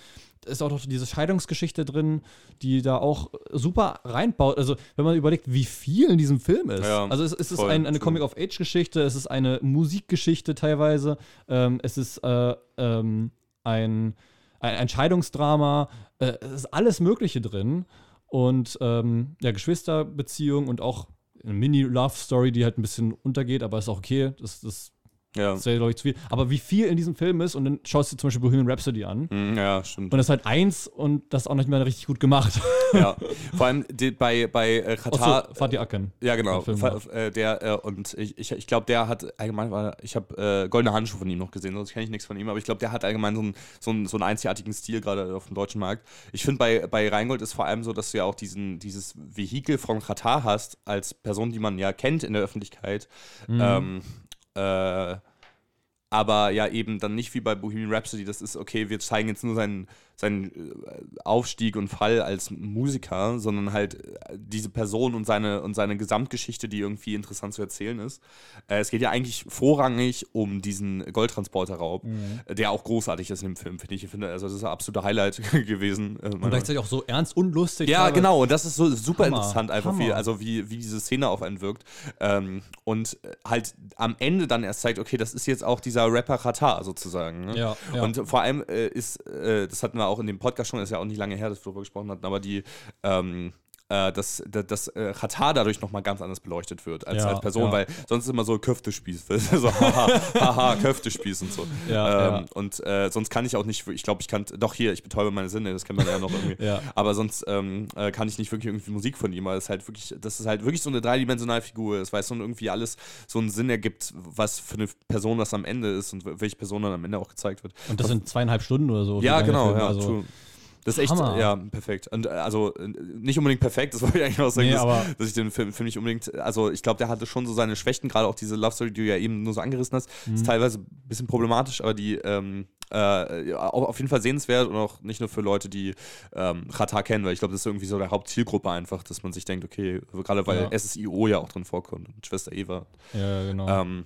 ist auch noch diese Scheidungsgeschichte drin, die da auch super reinbaut. Also, wenn man überlegt, wie viel in diesem Film ist. Ja, also, es, es ist ein, eine true. Coming-of-Age-Geschichte, es ist eine Musikgeschichte teilweise, ähm, es ist äh, ähm, ein, ein Entscheidungsdrama, äh, es ist alles Mögliche drin. Und ähm, ja, Geschwisterbeziehung und auch eine Mini-Love-Story, die halt ein bisschen untergeht, aber ist auch okay. Das, das Ja. ist ja, glaube ich, zu viel. Aber wie viel in diesem Film ist, und dann schaust du zum Beispiel Bohemian Rhapsody an. Hm, ja, stimmt. Und das ist halt eins und das auch nicht mehr richtig gut gemacht. ja. (laughs) Vor allem die, bei, bei äh, Katar. Außer Fatih Akin. Ja, genau. gemacht. äh, der, äh, und ich, ich, ich glaube, der hat allgemein, war, ich habe äh, Goldene Handschuhe von ihm noch gesehen, sonst kenne ich nichts von ihm, aber ich glaube, der hat allgemein so einen, so einen, so einen einzigartigen Stil, gerade auf dem deutschen Markt. Ich finde, bei, bei Rheingold ist vor allem so, dass du ja auch diesen, dieses Vehikel von Katar hast, als Person, die man ja kennt in der Öffentlichkeit. Mhm. Ähm, äh, aber ja eben dann nicht wie bei Bohemian Rhapsody, das ist okay, wir zeigen jetzt nur seinen, seinen äh, Aufstieg und Fall als Musiker, sondern halt äh, diese Person und seine, und seine Gesamtgeschichte, die irgendwie interessant zu erzählen ist. Äh, es geht ja eigentlich vorrangig um diesen Goldtransporterraub, äh, der auch großartig ist in dem Film, finde ich. Ich finde, also das ist ein absoluter Highlight (laughs) gewesen. Und gleichzeitig auch so ernst und lustig. ja, genau. Und das ist so super Hammer, interessant, einfach wie, also wie, wie diese Szene auf einen wirkt. Ähm, und halt am Ende dann erst zeigt, okay, das ist jetzt auch dieser Rapper Qatar sozusagen. Ne? Ja, ja. Und vor allem ist, das hatten wir auch in dem Podcast schon, ist ja auch nicht lange her, dass wir darüber gesprochen hatten, aber die, ähm, äh, dass, dass, dass äh, Qatar dadurch nochmal ganz anders beleuchtet wird als, Ja, als Person, ja. weil sonst ist immer so Köftespieß. (laughs) so, haha, haha, Köftespieß und so. Ja, ähm, Und äh, sonst kann ich auch nicht, ich glaube, ich kann, doch hier, ich betäube meine Sinne, das kennt man ja noch irgendwie. Aber sonst ähm, äh, kann ich nicht wirklich irgendwie Musik von ihm, weil es halt wirklich, das ist halt wirklich so eine dreidimensionale Figur ist, weil es so irgendwie alles so einen Sinn ergibt, was für eine Person das am Ende ist und welche Person dann am Ende auch gezeigt wird. Und das sind zweieinhalb Stunden oder so. Ja, genau, ja. Also. Das ist echt, Hammer. ja, perfekt. Und äh, also äh, nicht unbedingt perfekt, das (laughs) wollte ich eigentlich auch sagen, Nee, dass, dass ich den Film, Film nicht unbedingt, also ich glaube, der hatte schon so seine Schwächen, gerade auch diese Love Story, die du ja eben nur so angerissen hast, Mhm. ist teilweise ein bisschen problematisch, aber die ähm, äh, auf jeden Fall sehenswert und auch nicht nur für Leute, die ähm, Qatar kennen, weil ich glaube, das ist irgendwie so der Hauptzielgruppe einfach, dass man sich denkt, okay, gerade weil Ja. SSIO ja auch drin vorkommt und Schwester Eva. ja, genau. Ähm,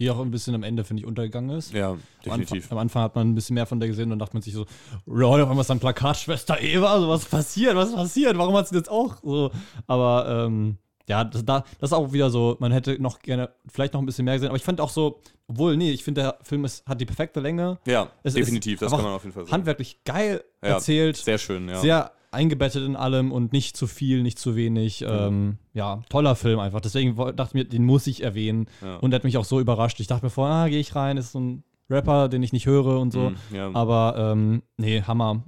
Die auch ein bisschen am Ende, finde ich, untergegangen ist. ja, Am definitiv. Anfang, am Anfang hat man ein bisschen mehr von der gesehen und dann dachte man sich so, Lol, auf einmal ist ein Plakat, Schwester Eva, so was passiert, was passiert, warum hat sie das auch so? Aber ähm, ja, das, da, das ist auch wieder so, man hätte noch gerne vielleicht noch ein bisschen mehr gesehen, aber ich fand auch so, obwohl, nee, ich finde, der Film ist, hat die perfekte Länge, Ja, Es ist definitiv, das kann man auf jeden Fall sagen. handwerklich geil Ja, erzählt, Sehr schön, ja. sehr eingebettet in allem und nicht zu viel, nicht zu wenig. Ähm, ja, toller Film einfach. Deswegen dachte ich mir, den muss ich erwähnen. Ja. Und der hat mich auch so überrascht. Ich dachte mir vorher, ah, gehe ich rein, ist so ein Rapper, den ich nicht höre und so. Mhm, ja. Aber ähm, nee, Hammer.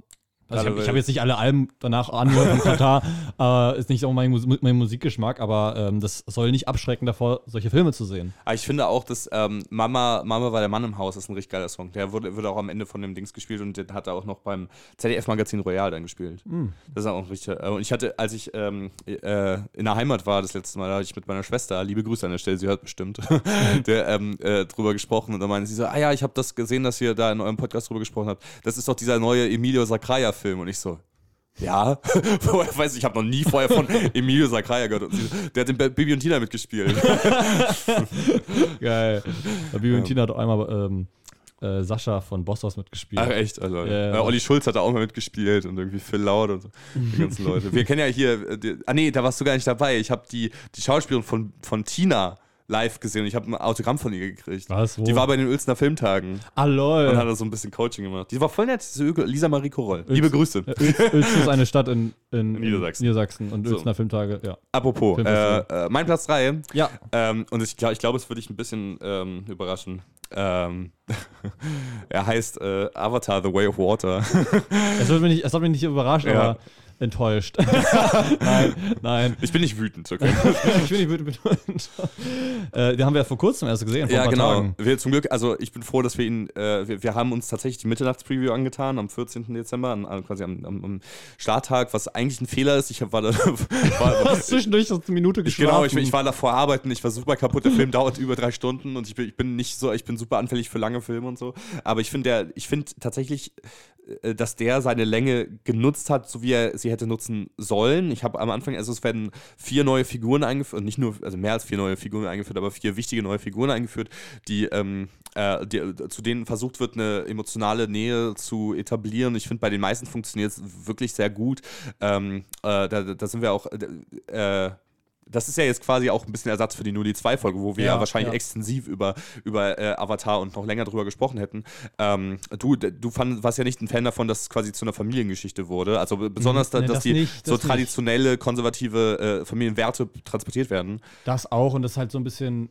Also ich habe hab jetzt nicht alle Alben danach angehört von (laughs) Katar, äh, ist nicht auch mein, mein Musikgeschmack, aber ähm, das soll nicht abschrecken davor, solche Filme zu sehen. Aber ich finde auch, dass ähm, Mama, Mama war der Mann im Haus ist ein richtig geiler Song. Der wurde, wurde auch am Ende von dem Dings gespielt und den hat er auch noch beim ZDF-Magazin Royal dann gespielt. Das ist auch richtig. Äh, und ich hatte, als ich ähm, äh, in der Heimat war das letzte Mal, da hatte ich mit meiner Schwester, liebe Grüße an der Stelle, sie hört bestimmt, (laughs) der, ähm, äh, drüber gesprochen und dann meinte sie so, ah ja, ich habe das gesehen, dass ihr da in eurem Podcast drüber gesprochen habt. Das ist doch dieser neue Emilio Sacraia-Film. Und ich so, ja, (laughs) Woher weiß ich, ich habe noch nie vorher von (laughs) Emilio Sacraia gehört. Der hat in Bibi und Tina mitgespielt. (laughs) Geil. Bibi und Tina hat auch einmal ähm, äh, Sascha von Bossos mitgespielt. Ach echt, also. Ja. Äh, Olli Schulz hat da auch mal mitgespielt und irgendwie Phil Laut und so. Die ganzen Leute. Wir kennen ja hier, äh, die, ah nee, da warst du gar nicht dabei. Ich habe die, die Schauspielerin von, von Tina live gesehen und ich habe ein Autogramm von ihr gekriegt. Was? Wo? Die war bei den Uelzner Filmtagen ah, lol. und hat da so ein bisschen Coaching gemacht. Die war voll nett, Lisa Marie Koroll. Liebe Grüße. Uelz, Uelz ist eine Stadt in, in, Niedersachsen. Niedersachsen und So. Uelzner Filmtage, ja. Apropos, äh, äh, mein Platz 3. Ja. Ähm, und ich glaube, ich glaub, es würde dich ein bisschen ähm, überraschen. Ähm, (laughs) er heißt äh, Avatar The Way of Water. Es hat mich nicht, es hat mich nicht überrascht, Ja. aber enttäuscht. (laughs) nein, nein. Ich bin nicht wütend, okay? (laughs) ich bin nicht wütend. äh, den haben wir ja vor kurzem erst gesehen, vor Ja, genau. Tagen. Wir zum Glück, also ich bin froh, dass wir ihn, äh, wir, wir haben uns tatsächlich die Mitternachtspreview angetan am 14. Dezember, an, an, quasi am, am, am Starttag, was eigentlich ein Fehler ist. Ich hab, war da, (laughs) Du war, hast zwischendurch eine Minute geschlafen. Genau, ich, ich war davor arbeiten, ich war super kaputt, der Film dauert über drei Stunden und ich bin, ich bin nicht so, ich bin super anfällig für lange Filme und so. Aber ich finde der, ich finde tatsächlich, äh, dass der seine Länge genutzt hat, so wie er sie hätte nutzen sollen. Ich habe am Anfang, also es werden vier neue Figuren eingeführt, und nicht nur, also mehr als vier neue Figuren eingeführt, aber vier wichtige neue Figuren eingeführt, die, ähm, äh, die zu denen versucht wird, eine emotionale Nähe zu etablieren. Ich finde, bei den meisten funktioniert es wirklich sehr gut. Ähm, äh, da, da sind wir auch, äh, das ist ja jetzt quasi auch ein bisschen Ersatz für die Nulli 2 Folge, wo wir ja, Ja, wahrscheinlich ja. extensiv über, über äh, Avatar und noch länger drüber gesprochen hätten. Ähm, du, du fand, warst ja nicht ein Fan davon, dass es quasi zu einer Familiengeschichte wurde. Also besonders, da, nee, dass das die nicht, so das nicht. traditionelle, konservative äh, Familienwerte transportiert werden. Das auch und das halt so ein bisschen,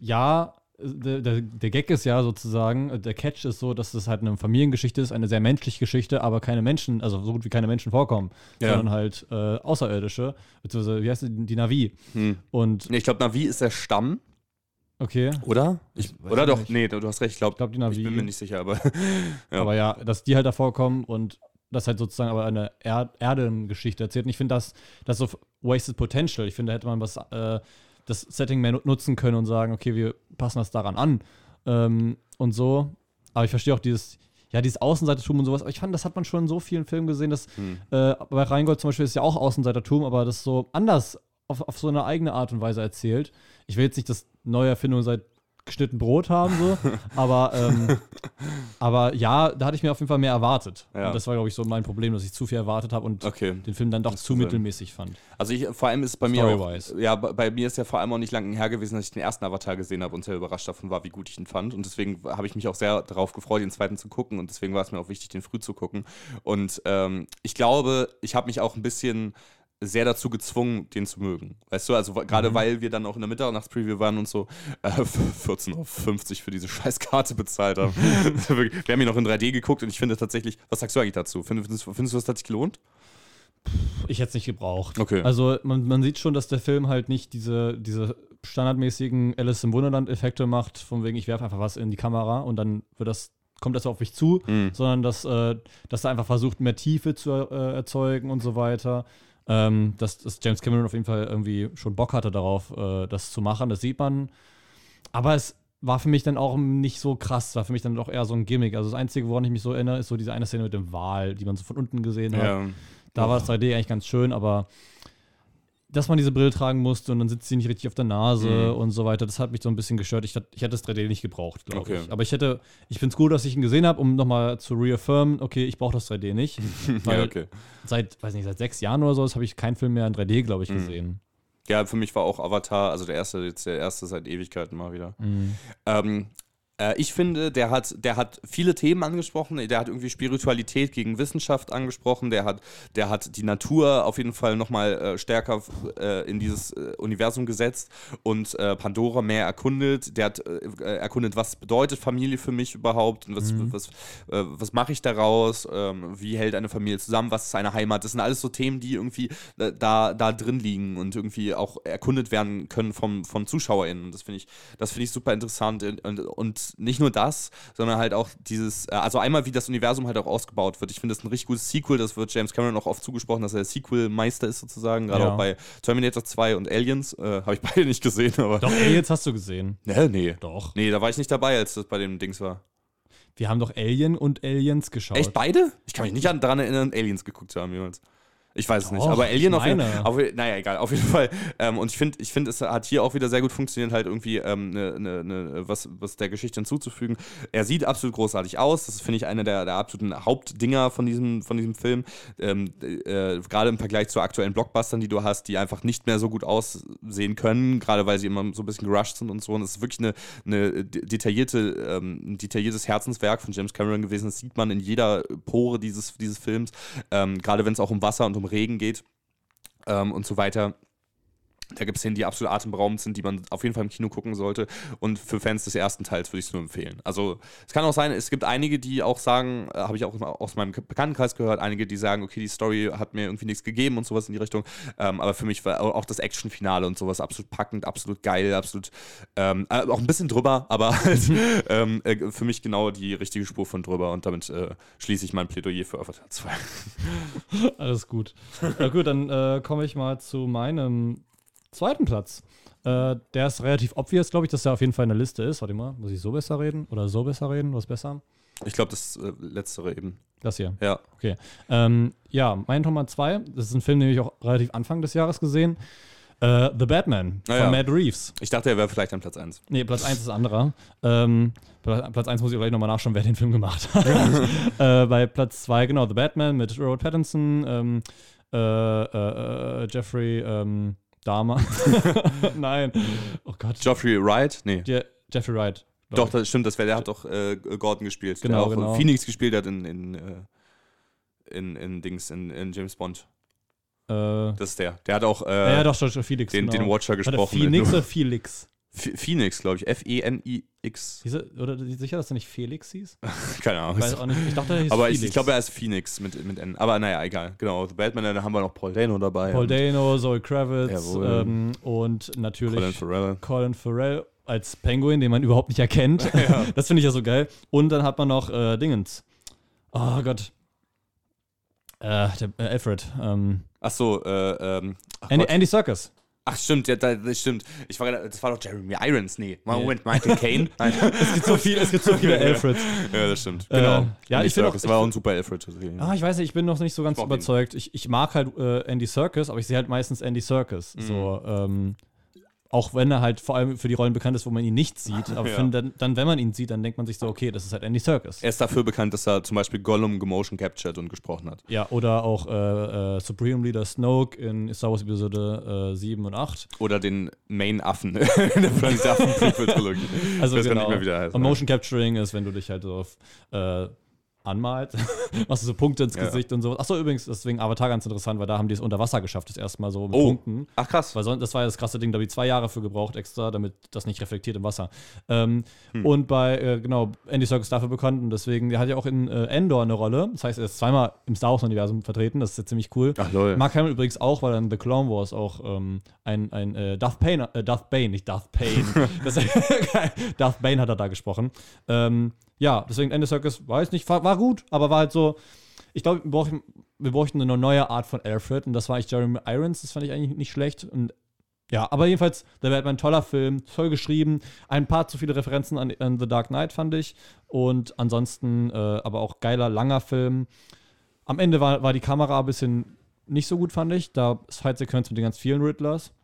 ja, der, der, der Gag ist ja sozusagen, äh, der Catch ist so, dass es halt eine Familiengeschichte ist, eine sehr menschliche Geschichte, aber keine Menschen, also so gut wie keine Menschen vorkommen, Ja. sondern halt äh, Außerirdische, beziehungsweise, wie heißt die, die Navi. Hm. Und, Nee, Ich glaube, Navi ist der Stamm, okay, oder? Ich, oder ich doch? nicht. Nee, du hast recht. Ich glaube, ich glaube, die ich Navi. bin mir nicht sicher, aber (laughs) Ja. Aber ja, dass die halt da vorkommen und das halt sozusagen aber eine er Erdengeschichte erzählt. Und ich finde, das, das ist so wasted potential. Ich finde, da hätte man was, äh, das Setting mehr nu- nutzen können und sagen, okay, wir passen das daran an. Ähm, und so. Aber ich verstehe auch dieses, ja, dieses Außenseitertum und sowas. Aber ich fand, das hat man schon in so vielen Filmen gesehen, dass Hm. äh, bei Rheingold zum Beispiel ist ja auch Außenseitertum, aber das so anders auf, auf so eine eigene Art und Weise erzählt. Ich will jetzt nicht das neue Erfindung seit geschnitten Brot haben, so, (laughs) aber, ähm, aber ja, da hatte ich mir auf jeden Fall mehr erwartet. Ja. Und das war, glaube ich, so mein Problem, dass ich zu viel erwartet habe und okay. den Film dann doch zu mittelmäßig fand. Also ich, vor allem ist bei mir auch, ja, bei, bei mir ist ja vor allem auch nicht lange her gewesen, dass ich den ersten Avatar gesehen habe und sehr überrascht davon war, wie gut ich ihn fand. Und deswegen habe ich mich auch sehr darauf gefreut, den zweiten zu gucken. Und deswegen war es mir auch wichtig, den früh zu gucken. Und ähm, ich glaube, ich habe mich auch ein bisschen sehr dazu gezwungen, den zu mögen. Weißt du, also gerade Mhm. weil wir dann auch in der Mitternachtspreview waren und so äh, (laughs) 14,50 Euro für diese (laughs) scheiß Karte bezahlt haben. (laughs) wir haben ihn noch in 3D geguckt und ich finde tatsächlich, was sagst du eigentlich dazu? Findest, findest, du, das hat sich gelohnt? Ich hätte es nicht gebraucht. Okay. Also man, man sieht schon, dass der Film halt nicht diese, diese standardmäßigen Alice im Wunderland-Effekte macht, von wegen, ich werfe einfach was in die Kamera und dann wird das, kommt das auf mich zu, Hm. sondern dass, äh, dass er einfach versucht, mehr Tiefe zu äh, erzeugen und so weiter. Ähm, dass, dass James Cameron auf jeden Fall irgendwie schon Bock hatte darauf, äh, das zu machen, das sieht man. Aber es war für mich dann auch nicht so krass, war für mich dann doch eher so ein Gimmick. Also das Einzige, woran ich mich so erinnere, ist so diese eine Szene mit dem Wal, die man so von unten gesehen hat. Ja. Da war das 3D eigentlich ganz schön, aber dass man diese Brille tragen musste und dann sitzt sie nicht richtig auf der Nase Mhm. und so weiter, das hat mich so ein bisschen gestört. Ich, hat- ich hätte das 3D nicht gebraucht, glaube Okay. ich. Aber ich hätte, ich finde es gut, dass ich ihn gesehen habe, um nochmal zu reaffirmen, okay, ich brauche das 3D nicht. (laughs) Weil ja, okay. seit, weiß nicht, seit sechs Jahren oder so habe ich keinen Film mehr in 3D, glaube ich, Mhm. gesehen. Ja, für mich war auch Avatar, also der erste, jetzt der erste seit Ewigkeiten mal wieder. Mhm. Ähm, Äh, ich finde, der hat, der hat viele Themen angesprochen. Der hat irgendwie Spiritualität gegen Wissenschaft angesprochen. Der hat, der hat die Natur auf jeden Fall nochmal äh, stärker äh, in dieses äh, Universum gesetzt und äh, Pandora mehr erkundet. Der hat äh, erkundet, was bedeutet Familie für mich überhaupt und was, mhm. was, was mache ich daraus? Ähm, wie hält eine Familie zusammen? Was ist eine Heimat? Das sind alles so Themen, die irgendwie da, da drin liegen und irgendwie auch erkundet werden können vom, von ZuschauerInnen. Das finde ich, das ich super interessant und, und nicht nur das, sondern halt auch dieses, äh, also einmal wie das Universum halt auch ausgebaut wird. Ich finde das ein richtig gutes Sequel, das wird James Cameron auch oft zugesprochen, dass er der Sequel-Meister ist sozusagen, gerade ja. auch bei Terminator 2 und Aliens. Äh, Habe ich (laughs) beide nicht gesehen, aber. Doch, Aliens hast du gesehen. (laughs) Nee, nee. Doch. Nee, da war ich nicht dabei, als das bei dem Dings war. Wir haben doch Alien und Aliens geschaut. Echt beide? Ich kann mich nicht daran erinnern, Aliens geguckt zu haben jemals. Ich weiß es nicht, aber Alien auf jeden Fall. Naja, egal, auf jeden (laughs) Fall. Ähm, und ich finde, ich find, es hat hier auch wieder sehr gut funktioniert, halt irgendwie ähm, ne, ne, ne, was, was der Geschichte hinzuzufügen. Er sieht absolut großartig aus. Das finde ich, einer der, der absoluten Hauptdinger von diesem, von diesem Film. Ähm, äh, gerade im Vergleich zu aktuellen Blockbustern, die du hast, die einfach nicht mehr so gut aussehen können, gerade weil sie immer so ein bisschen gerusht sind und so. Und es ist wirklich eine, eine detaillierte, ähm, ein detailliertes Herzenswerk von James Cameron gewesen. Das sieht man in jeder Pore dieses, dieses Films. Ähm, gerade wenn es auch um Wasser und um Regen geht ähm, und so weiter. Da gibt es Szenen, die absolut atemberaubend sind, die man auf jeden Fall im Kino gucken sollte. Und für Fans des ersten Teils würde ich es nur empfehlen. Also es kann auch sein, es gibt einige, die auch sagen, äh, habe ich auch aus meinem Bekanntenkreis gehört, einige, die sagen, okay, die Story hat mir irgendwie nichts gegeben und sowas in die Richtung. Ähm, aber für mich war auch das Action-Finale und sowas absolut packend, absolut geil, absolut ähm, äh, auch ein bisschen drüber, aber (laughs) halt, ähm, äh, für mich genau die richtige Spur von drüber. Und damit äh, schließe ich mein Plädoyer für Avatar 2. (laughs) Alles gut. Na gut, dann äh, komme ich mal zu meinem zweiten Platz. Äh, der ist relativ obvious, glaube ich, dass der auf jeden Fall in der Liste ist. Warte mal, muss ich so besser reden? Oder so besser reden? Was besser? Ich glaube, das äh, letztere eben. Das hier? Ja. Okay. Ähm, ja, mein Nummer zwei, das ist ein Film, den ich auch relativ Anfang des Jahres gesehen Uh, The Batman ah, von ja. Matt Reeves. Ich dachte, er wäre vielleicht an Platz 1. Nee, Platz 1 ist anderer. Ähm, Platz 1 muss ich gleich nochmal nachschauen, wer den Film gemacht hat. (laughs) äh, bei Platz 2, genau, The Batman mit Robert Pattinson, ähm, äh, äh, äh Jeffrey, ähm, Dahmer. (laughs) Nein. Oh Gott. Geoffrey Wright? Nee. Je Jeffrey Wright. Doch, das stimmt, das wär, der hat doch äh, Gordon gespielt. Genau, der auch genau. Phoenix gespielt hat in, in, äh, in, in Dings, in, in James Bond. Äh, das ist der. Der hat auch äh, ja, doch, schon Felix, den, genau. den Watcher gesprochen. Phoenix oder Felix? Phoenix, glaube ich. F-E-N-I-X. Oder sicher, dass er nicht Felix hieß? (laughs) Keine Ahnung. Ich, weiß auch nicht. ich dachte, er hieß Aber Felix. ich, ich glaube, er ist Phoenix mit, mit N. Aber naja, egal. Genau. The Batman, da haben wir noch Paul Dano dabei. Paul Dano, Zoe Kravitz ähm, und natürlich Colin Farrell. Colin Farrell als Penguin, den man überhaupt nicht erkennt. (laughs) Ja. (laughs) Das finde ich ja so geil. Und dann hat man noch äh, Dingens. Oh Gott. Äh, der, äh, Alfred. Ähm. Ach so, äh, ähm. Ach Andy, Andy Serkis. Ach stimmt, ja, das stimmt. Ich war, das war doch Jeremy Irons. Nee, Moment, Michael (laughs) Caine. (laughs) es gibt so viel, es gibt so viele Alfreds. ja, das stimmt. Genau. Äh, ja, Andy ich bin auch, war auch ein super Alfred. Ah, ich weiß nicht, ich bin noch nicht so ganz überzeugt. Ich, ich mag halt äh, Andy Serkis, aber ich sehe halt meistens Andy Serkis. Mhm. So, ähm, auch wenn er halt vor allem für die Rollen bekannt ist, wo man ihn nicht sieht. Aber (laughs) ja. dann, dann, wenn man ihn sieht, dann denkt man sich so, okay, das ist halt Andy Serkis. Er ist dafür bekannt, dass er zum Beispiel Gollum gemotion captured und gesprochen hat. Ja, oder auch äh, äh, Supreme Leader Snoke in Star Wars Episode äh, 7 und 8. Oder den Main-Affen (laughs) in der Planet Affen Prequel-Trilogie. Also das genau. Nicht mehr wieder heißen. Und Motion Capturing ist, wenn du dich halt so auf äh, anmalt, (laughs) machst du so Punkte ins Gesicht ja. und so. Achso, übrigens, deswegen Avatar ganz interessant, weil da haben die es unter Wasser geschafft, das erste Mal so mit oh. Punkten. Ach krass. Weil das war ja das krasse Ding, da habe ich zwei Jahre für gebraucht extra, damit das nicht reflektiert im Wasser. Ähm, hm. Und bei, äh, genau, Andy Serkis dafür bekannt und deswegen, der hat ja auch in äh, Endor eine Rolle. Das heißt, er ist zweimal im Star Wars-Universum vertreten, das ist ja ziemlich cool. Ach lol. Mark Hamill übrigens auch, weil er in The Clone Wars auch ähm, ein, ein äh, Darth Bane, äh, Darth Bane, nicht Darth Bane. (laughs) das, (laughs) Darth Bane hat er da gesprochen. Ähm, ja, deswegen Ende Circus, weiß nicht, war, war gut, aber war halt so, ich glaube, wir, brauchen, wir bräuchten eine neue Art von Alfred und das war ich Jeremy Irons, das fand ich eigentlich nicht schlecht und ja, aber jedenfalls, der Batman, toller Film, toll geschrieben, ein paar zu viele Referenzen an, an The Dark Knight fand ich und ansonsten äh, aber auch geiler, langer Film. Am Ende war, war die Kamera ein bisschen nicht so gut, fand ich, da ist Fight-Sequenz mit den ganz vielen Riddlers.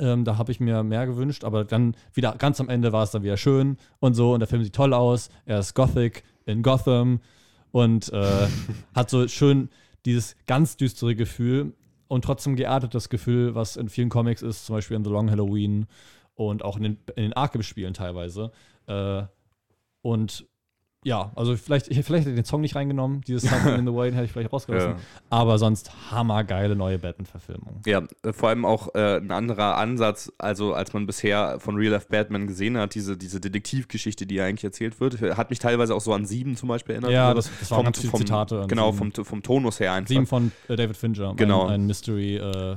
Ähm, da habe ich mir mehr gewünscht, aber dann wieder ganz am Ende war es dann wieder schön und so. Und der Film sieht toll aus. Er ist Gothic in Gotham und äh, (laughs) hat so schön dieses ganz düstere Gefühl und trotzdem geartetes Gefühl, was in vielen Comics ist, zum Beispiel in The Long Halloween und auch in den, in den Arkham-Spielen teilweise. Äh, Und ja, also vielleicht, ich, vielleicht hätte ich den Song nicht reingenommen, dieses (laughs) Something in the Way, hätte ich vielleicht rausgelassen. Ja. Aber sonst hammergeile neue Batman-Verfilmung. Ja, äh, vor allem auch äh, ein anderer Ansatz, also als man bisher von Real Life Batman gesehen hat, diese, diese Detektivgeschichte, die eigentlich erzählt wird, hat mich teilweise auch so an Sieben zum Beispiel erinnert. Ja, Also das, das waren ganz viele Zitate. Genau, vom, vom Tonus her einfach. Sieben von äh, David Fincher. Genau. Ein, ein Mystery. Äh,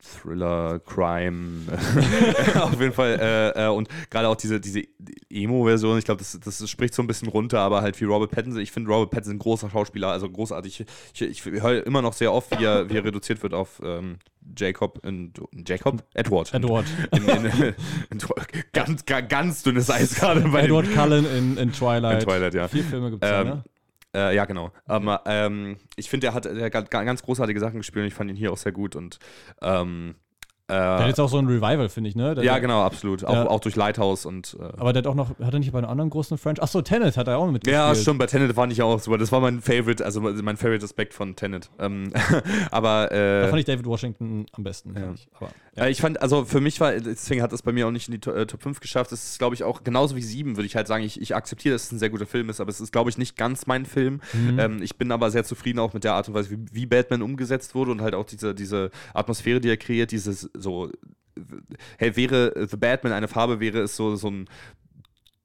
Thriller, Crime, (laughs) auf jeden Fall. Äh, äh, und gerade auch diese, diese Emo-Version, ich glaube, das, das spricht so ein bisschen runter, aber halt wie Robert Pattinson. Ich finde Robert Pattinson ein großer Schauspieler, also großartig. Ich, ich, ich höre immer noch sehr oft, wie er, wie er reduziert wird auf ähm, Jacob in, Jacob? Edward. Edward. (laughs) In, in, in, ganz, ganz, ganz dünnes Eis gerade bei dem- Edward Cullen in, in Twilight. In Twilight, ja. Vier Filme gibt es Ähm, ja, ne? Äh, ja, genau. Aber ähm, ich finde, er hat, er hat ga- ganz großartige Sachen gespielt und ich fand ihn hier auch sehr gut. Und ähm, äh, Der hat jetzt auch so ein Revival, finde ich, ne? Der, ja, genau, absolut. Auch, Ja. auch durch Lighthouse und äh, Aber der hat auch noch, hat er nicht bei einem anderen großen Franchise? Achso, Tenet hat er auch mitgespielt. ja, stimmt, bei Tenet fand ich auch super. Das war mein Favorite, also mein Favorite Aspekt von Tenet. Ähm, (laughs) aber Da äh, fand ich David Washington am besten. Ja. Ich. Aber, Ja, ich fand, also für mich war, deswegen hat es bei mir auch nicht in die äh, Top 5 geschafft. Es ist, glaube ich, auch genauso wie 7, würde ich halt sagen. Ich, ich akzeptiere, dass es ein sehr guter Film ist, aber es ist, glaube ich, nicht ganz mein Film. Mhm. Ähm, ich bin aber sehr zufrieden auch mit der Art und Weise, wie, wie Batman umgesetzt wurde und halt auch diese, diese Atmosphäre, die er kreiert, dieses so, hey, wäre The Batman eine Farbe, wäre es so, so ein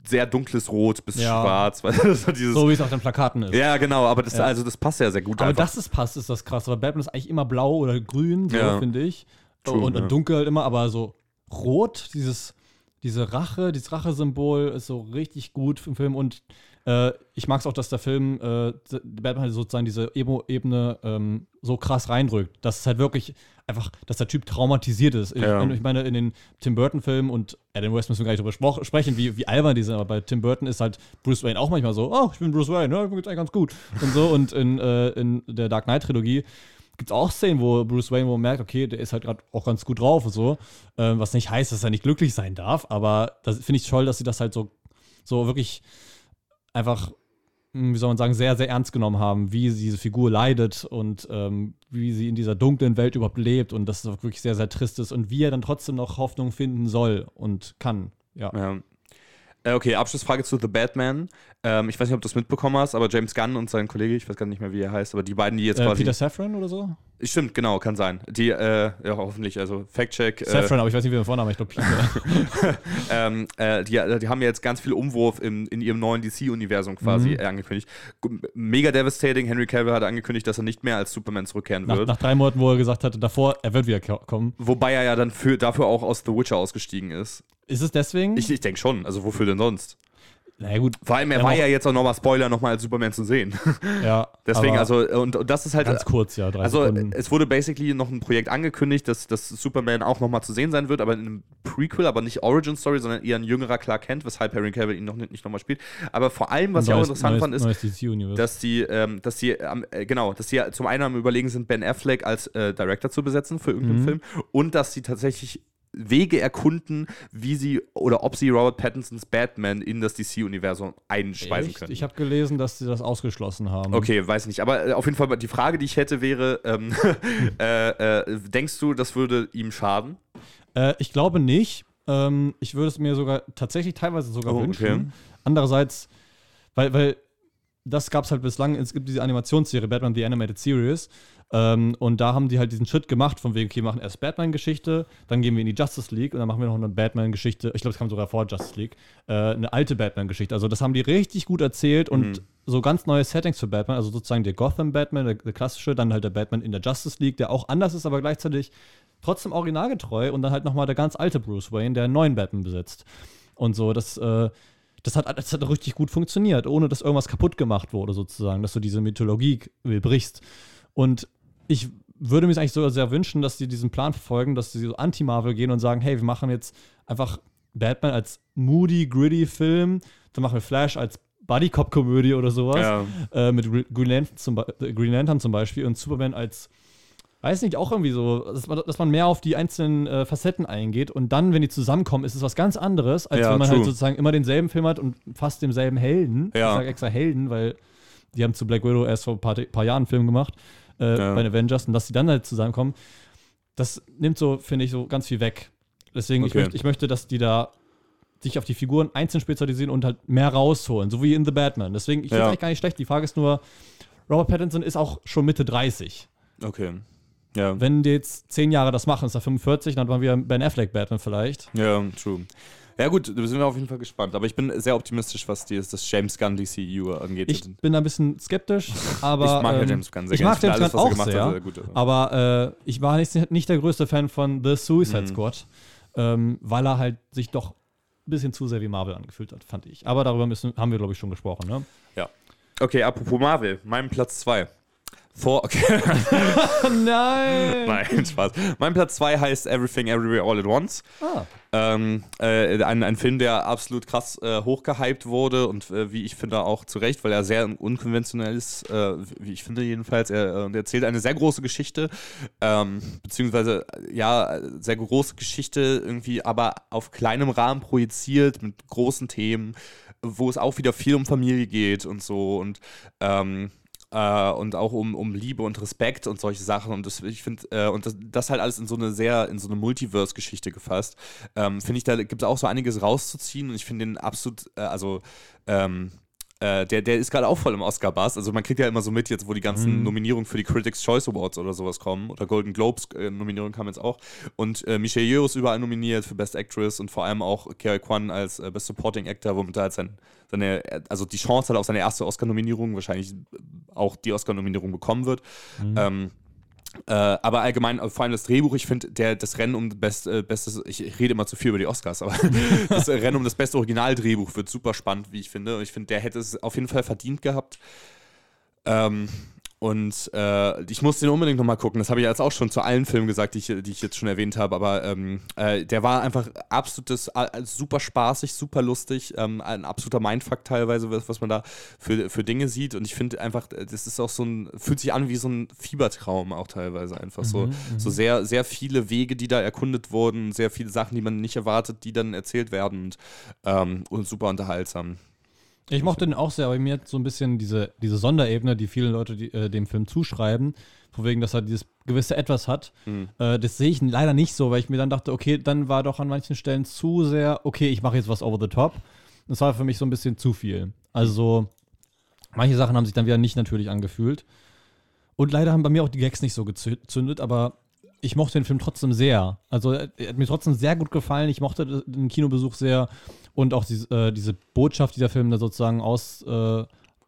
sehr dunkles Rot bis Ja. schwarz. (laughs) Weil so so wie es auf den Plakaten ist. ja, genau, aber das, Ja. also das passt ja sehr gut Aber einfach. dass es passt, ist das krass. Weil Batman ist eigentlich immer blau oder grün, so Ja. finde ich. True, und, und dunkel halt immer, aber so rot, dieses, diese Rache, dieses Rachesymbol ist so richtig gut im Film. Und äh, ich mag es auch, dass der Film äh, Batman halt sozusagen diese Emo-Ebene ähm, so krass reindrückt. Dass es halt wirklich einfach, dass der Typ traumatisiert ist. Ich, Ja. ich meine, in den Tim Burton-Filmen und Adam West müssen wir gar nicht drüber sprechen, wie, wie albern die sind, aber bei Tim Burton ist halt Bruce Wayne auch manchmal so, oh, ich bin Bruce Wayne, ja, mir geht's eigentlich ganz gut. Und so, und in, äh, in der Dark Knight-Trilogie gibt es auch Szenen, wo Bruce Wayne, wo man merkt, okay, der ist halt gerade auch ganz gut drauf und so. Ähm, was nicht heißt, dass er nicht glücklich sein darf, aber das finde ich toll, dass sie das halt so, so wirklich einfach, mh, wie soll man sagen, sehr, sehr ernst genommen haben, wie diese Figur leidet und ähm, wie sie in dieser dunklen Welt überhaupt lebt und dass es auch wirklich sehr, sehr trist ist und wie er dann trotzdem noch Hoffnung finden soll und kann. Ja. Ja. Äh, Okay, Abschlussfrage zu The Batman. Ähm, ich weiß nicht, ob du das mitbekommen hast, aber James Gunn und sein Kollege, ich weiß gar nicht mehr, wie er heißt, aber die beiden, die jetzt Äh, quasi. Peter Safran oder so? Stimmt, genau, kann sein. Die, äh, ja, hoffentlich, also Fact-Check. Äh, Safran, aber ich weiß nicht, wie der Vorname, ich glaube Peter. (laughs) ähm, äh, die, die haben ja jetzt ganz viel Umwurf im, in ihrem neuen DC-Universum quasi Mhm. äh, angekündigt. Mega devastating. Henry Cavill hat angekündigt, dass er nicht mehr als Superman zurückkehren nach, wird. nach drei Monaten, wo er gesagt hatte, davor, er wird wieder ko- kommen. Wobei er ja dann für, dafür auch aus The Witcher ausgestiegen ist. Ist es deswegen? Ich, ich denke schon. Also wofür denn sonst? Naja, gut. Vor allem, er war ja jetzt auch nochmal Spoiler, nochmal als Superman zu sehen. (laughs) Ja. Deswegen, also, und, und das ist halt. Ganz kurz, ja, drei Also Sekunden. es wurde basically noch ein Projekt angekündigt, dass, dass Superman auch nochmal zu sehen sein wird, aber in einem Prequel, aber nicht Origin Story, sondern eher ein jüngerer Clark Kent, weshalb Harry Cavill ihn noch nicht, nicht nochmal spielt. Aber vor allem, was ich auch Neues- interessant neues, fand, ist, Neues dass die, ähm, dass die, äh, genau, dass die zum einen am überlegen sind, Ben Affleck als äh, Director zu besetzen für irgendeinen Mhm. Film und dass sie tatsächlich Wege erkunden, wie sie oder ob sie Robert Pattinsons Batman in das DC-Universum einspeisen Echt? können. Ich habe gelesen, dass sie das ausgeschlossen haben. Okay, weiß nicht. Aber äh, auf jeden Fall die Frage, die ich hätte, wäre: ähm, (laughs) äh, äh, Denkst du, das würde ihm schaden? Äh, ich glaube nicht. Ähm, ich würde es mir sogar tatsächlich teilweise sogar Oh, wünschen. okay. Andererseits, weil, weil das gab es halt bislang, es gibt diese Animationsserie Batman The Animated Series ähm, und da haben die halt diesen Schritt gemacht, von wegen, okay, wir machen erst Batman-Geschichte, dann gehen wir in die Justice League und dann machen wir noch eine Batman-Geschichte, ich glaube, es kam sogar vor Justice League, äh, eine alte Batman-Geschichte. Also das haben die richtig gut erzählt und Mhm. so ganz neue Settings für Batman, also sozusagen der Gotham-Batman, der, der klassische, dann halt der Batman in der Justice League, der auch anders ist, aber gleichzeitig trotzdem originalgetreu und dann halt nochmal der ganz alte Bruce Wayne, der einen neuen Batman besitzt. Und so, das, äh, das, hat, das hat richtig gut funktioniert, ohne dass irgendwas kaputt gemacht wurde, sozusagen, dass du diese Mythologie brichst. Und ich würde mir es eigentlich sogar sehr wünschen, dass sie diesen Plan verfolgen, dass sie so anti-Marvel gehen und sagen, hey, wir machen jetzt einfach Batman als moody, gritty Film, dann machen wir Flash als Buddy-Cop-Komödie oder sowas Ja. äh, mit Gre- Green Lantern, zum, äh, Green Lantern zum Beispiel und Superman als, weiß nicht, auch irgendwie so, dass man, dass man mehr auf die einzelnen äh, Facetten eingeht und dann, wenn die zusammenkommen, ist es was ganz anderes, als Ja, wenn man true. halt sozusagen immer denselben Film hat und fast demselben Helden. Ja. Ich sage extra Helden, weil die haben zu Black Widow erst vor ein paar, paar Jahren einen Film gemacht, äh, Ja. bei den Avengers, und dass die dann halt zusammenkommen, das nimmt so, finde ich, so ganz viel weg. Deswegen, ich, Okay. möchte, ich möchte, dass die da sich auf die Figuren einzeln spezialisieren und halt mehr rausholen, so wie in The Batman. Deswegen, ich finde es Ja. eigentlich gar nicht schlecht. Die Frage ist nur, Robert Pattinson ist auch schon Mitte 30. Okay. Ja. Wenn die jetzt 10 Jahre das machen, ist er 45, dann waren wir Ben Affleck Batman vielleicht. Ja, true. Ja, gut, da sind wir auf jeden Fall gespannt. Aber ich bin sehr optimistisch, was die, das James Gunn DCU angeht. Ich bin da ein bisschen skeptisch, (laughs) aber. Ich mag ja ähm, James Gunn sehr ich gerne. mag Ich finde James Gunn auch gemacht hat, sehr. sehr gut. Aber äh, ich war nicht, nicht der größte Fan von The Suicide Mhm. Squad, ähm, weil er halt sich doch ein bisschen zu sehr wie Marvel angefühlt hat, fand ich. Aber darüber müssen, haben wir, glaube ich, schon gesprochen. Ne? Okay, apropos Marvel, mein Platz 2. Thor, okay. (laughs) Nein! Nein, Spaß. Mein Platz 2 heißt Everything Everywhere All at Once. Ah, Ähm, äh, ein, ein Film, der absolut krass äh, hochgehypt wurde und äh, wie ich finde auch zu Recht, weil er sehr unkonventionell ist, äh, wie ich finde jedenfalls. Er, äh, er erzählt eine sehr große Geschichte, ähm, beziehungsweise äh, ja, sehr große Geschichte irgendwie, aber auf kleinem Rahmen projiziert mit großen Themen, wo es auch wieder viel um Familie geht und so und ähm, äh, und auch um, um Liebe und Respekt und solche Sachen. Und das, ich finde, äh, und das, das halt alles in so eine sehr, in so eine Multiverse-Geschichte gefasst. Ähm, finde ich, da gibt es auch so einiges rauszuziehen und ich finde den absolut, äh, also ähm, äh, der, der ist gerade auch voll im Oscar-Bass. Also man kriegt ja immer so mit jetzt, wo die ganzen Mhm. Nominierungen für die Critics' Choice Awards oder sowas kommen. Oder Golden Globes äh, Nominierung kam jetzt auch. Und äh, Michelle Yeoh ist überall nominiert für Best Actress und vor allem auch Kerry Kwan als äh, Best Supporting Actor, womit er halt sein, seine, also die Chance hat auf seine erste Oscar-Nominierung, wahrscheinlich auch die Oscar-Nominierung bekommen wird. Ähm, äh, aber allgemein, äh, vor allem das Drehbuch, ich finde, der das Rennen um best, äh, bestes, ich, ich rede immer zu viel über die Oscars, aber (laughs) das Rennen um das beste Originaldrehbuch wird super spannend, wie ich finde. Und ich finde, der hätte es auf jeden Fall verdient gehabt. Ähm, und äh, ich muss den unbedingt nochmal gucken. Das habe ich jetzt auch schon zu allen Filmen gesagt, die ich, die ich jetzt schon erwähnt habe. Aber ähm, äh, der war einfach absolutes, äh, super spaßig, super lustig. Ähm, ein absoluter Mindfuck teilweise, was, was man da für, für Dinge sieht. Und ich finde einfach, äh, das ist auch so ein, fühlt sich an wie so ein Fiebertraum auch teilweise einfach. so, so sehr, sehr viele Wege, die da erkundet wurden, sehr viele Sachen, die man nicht erwartet, die dann erzählt werden und, ähm, und super unterhaltsam. Ich mochte den auch sehr, aber mir hat so ein bisschen diese, diese Sonderebene, die viele Leute die, äh, dem Film zuschreiben, von wegen, dass er dieses gewisse Etwas hat. Mhm. Äh, das sehe ich leider nicht so, weil ich mir dann dachte, okay, dann war doch an manchen Stellen zu sehr, okay, ich mache jetzt was over the top. Das war für mich so ein bisschen zu viel. Also, manche Sachen haben sich dann wieder nicht natürlich angefühlt. Und leider haben bei mir auch die Gags nicht so gezündet, aber ich mochte den Film trotzdem sehr. Also er hat mir trotzdem sehr gut gefallen. Ich mochte den Kinobesuch sehr und auch diese, äh, diese Botschaft, die der Film da sozusagen aus, äh,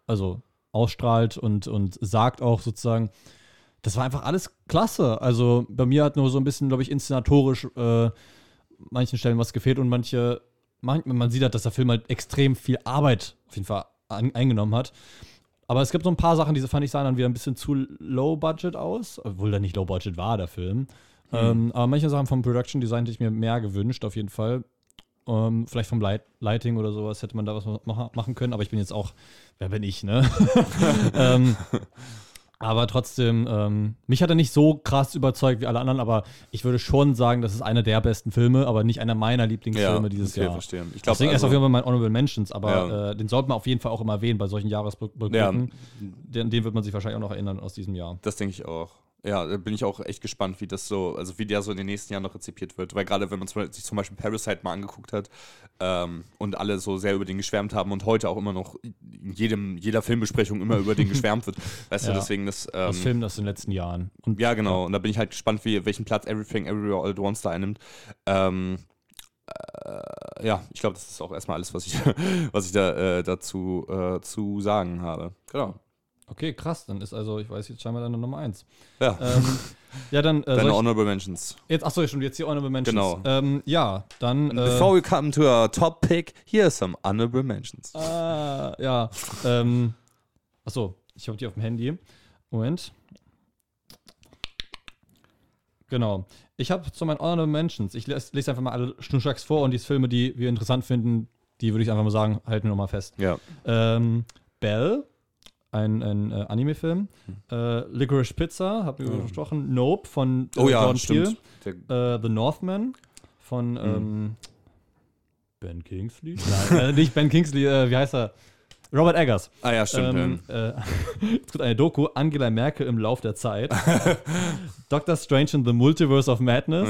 also ausstrahlt und, und sagt auch sozusagen, das war einfach alles klasse. Also bei mir hat nur so ein bisschen, glaube ich, inszenatorisch äh, manchen Stellen was gefehlt und manche, man, man sieht halt, dass der Film halt extrem viel Arbeit auf jeden Fall an, eingenommen hat. Aber es gibt so ein paar Sachen, die fand ich sahen dann wieder ein bisschen zu low budget aus, obwohl der nicht low budget war, der Film. Ähm, aber manche Sachen vom Production Design hätte ich mir mehr gewünscht, auf jeden Fall. Ähm, vielleicht vom Light Lighting oder sowas hätte man da was ma- machen können, aber ich bin jetzt auch, wer bin ich, ne? (laughs) ähm, aber trotzdem, ähm, mich hat er nicht so krass überzeugt wie alle anderen, aber ich würde schon sagen, das ist einer der besten Filme, aber nicht einer meiner Lieblingsfilme dieses okay, Jahr. verstehe. Ich glaube, Deswegen erst auf jeden Fall mein Honorable Mentions, aber Ja. äh, den sollte man auf jeden Fall auch immer erwähnen bei solchen Jahresrückblicken. Ja. Den, den wird man sich wahrscheinlich auch noch erinnern aus diesem Jahr. Das denke ich auch. Ja, da bin ich auch echt gespannt, wie das so, also wie der so in den nächsten Jahren noch rezipiert wird. Weil gerade wenn man sich zum Beispiel Parasite mal angeguckt hat ähm, und alle so sehr über den geschwärmt haben und heute auch immer noch in jedem, jeder Filmbesprechung immer über den (laughs) geschwärmt wird. Weißt du, Ja. deswegen das. Ähm, Aus Filmen aus den letzten Jahren. Und ja, genau. Und da bin ich halt gespannt, wie, welchen Platz Everything Everywhere All at Once da einnimmt. Ähm, äh, ja, ich glaube, das ist auch erstmal alles, was ich, (laughs) was ich da äh, dazu äh, zu sagen habe. Genau. Okay, krass. Dann ist also, ich weiß jetzt scheinbar deine Nummer eins. Ja, Ähm, ja, dann. Äh, deine ich, Honorable Mentions. jetzt, achso, schon jetzt hier Honorable Mentions. Genau. Ähm, ja, dann. Äh, Before we come to our top pick, here are some honorable mentions. Ah, ja. Ähm, achso, ich habe die auf dem Handy. Moment. Genau. Ich habe zu meinen Honorable Mentions, ich lese, lese einfach mal alle schnurstracks vor und die Filme, die wir interessant finden, die würde ich einfach mal sagen, halten wir nochmal fest. Ja. Ähm, Belle, ein, ein äh, Anime-Film. Hm. Äh, Licorice Pizza, haben wir besprochen. Nope von äh, Oh ja, Jordan stimmt. Peele. Äh, The Northman von Mhm. ähm, Ben Kingsley? Nein, äh, nicht Ben Kingsley, äh, wie heißt er? Robert Eggers. ah ja, stimmt. Ähm, äh, (laughs) es gibt eine Doku, Angela Merkel im Lauf der Zeit. (laughs) Doctor Strange in the Multiverse of Madness.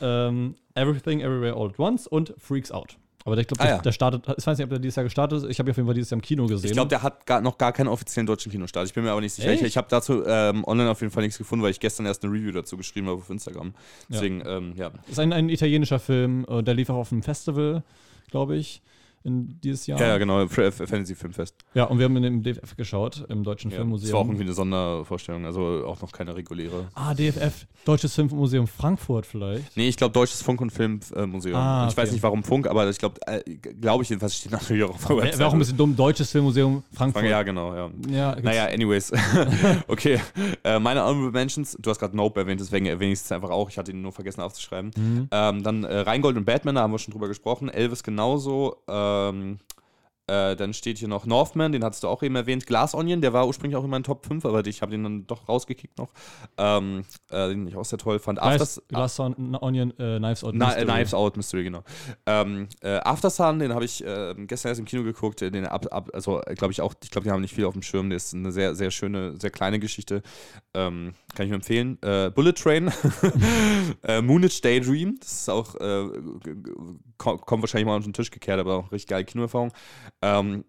ja. Ähm, Everything Everywhere All at Once und Freaks Out. Aber ich glaube, Ah, der, ja. der startet, ich weiß nicht, ob der dieses Jahr gestartet ist. Ich habe ihn auf jeden Fall dieses Jahr im Kino gesehen. Ich glaube, der hat gar, noch gar keinen offiziellen deutschen Kinostart. Ich bin mir aber nicht sicher. Ich, Echt? ich habe dazu ähm, online auf jeden Fall nichts gefunden, weil ich gestern erst eine Review dazu geschrieben habe auf Instagram. Deswegen, ähm, ja. ist ein, ein italienischer Film, äh, der lief auch auf einem Festival, glaube ich, in dieses Jahr. Ja, ja, genau. Fantasy Filmfest. Ja, und wir haben ihn im DFF geschaut, im Deutschen Ja, Filmmuseum. das war auch irgendwie eine Sondervorstellung, also auch noch keine reguläre. ah, DFF, Deutsches Filmmuseum Frankfurt vielleicht. Nee, ich glaube Deutsches Funk- und Filmmuseum. Ah, Ich weiß okay. nicht warum Funk, aber ich glaube, äh, glaube ich jedenfalls, steht natürlich auch auf der Wäre wär auch ein bisschen dumm, Deutsches Filmmuseum Frankfurt. Ja, genau, ja. Ja, Naja, anyways. (laughs) okay. Äh, meine Honorable Mentions, du hast gerade Nope erwähnt, deswegen erwähne ich es einfach auch. Ich hatte ihn nur vergessen aufzuschreiben. Mhm. Ähm, dann äh, Rheingold und Batman, da haben wir schon drüber gesprochen. Elvis genauso. Ähm, äh, dann steht hier noch Northman, den hattest du auch eben erwähnt. Glass Onion, der war ursprünglich auch in meinen Top 5, aber ich habe den dann doch rausgekickt noch. Ähm, äh, den ich auch sehr toll fand. Glass, Afters- Glass on, Onion, äh, Knives Out. Na, Mystery. Knives Out Mystery, genau. Ähm, äh, After Sun, den habe ich äh, gestern erst im Kino geguckt. äh, Den ab, ab, also glaube ich auch, ich glaube, die haben nicht viel auf dem Schirm. Der ist eine sehr, sehr schöne, sehr kleine Geschichte. Ähm, kann ich mir empfehlen. Äh, Bullet Train, (laughs) äh, Moonage Daydream, das ist auch, äh, kommt wahrscheinlich mal unter den Tisch gekehrt, aber auch richtig geile Kinoerfahrung. Ähm,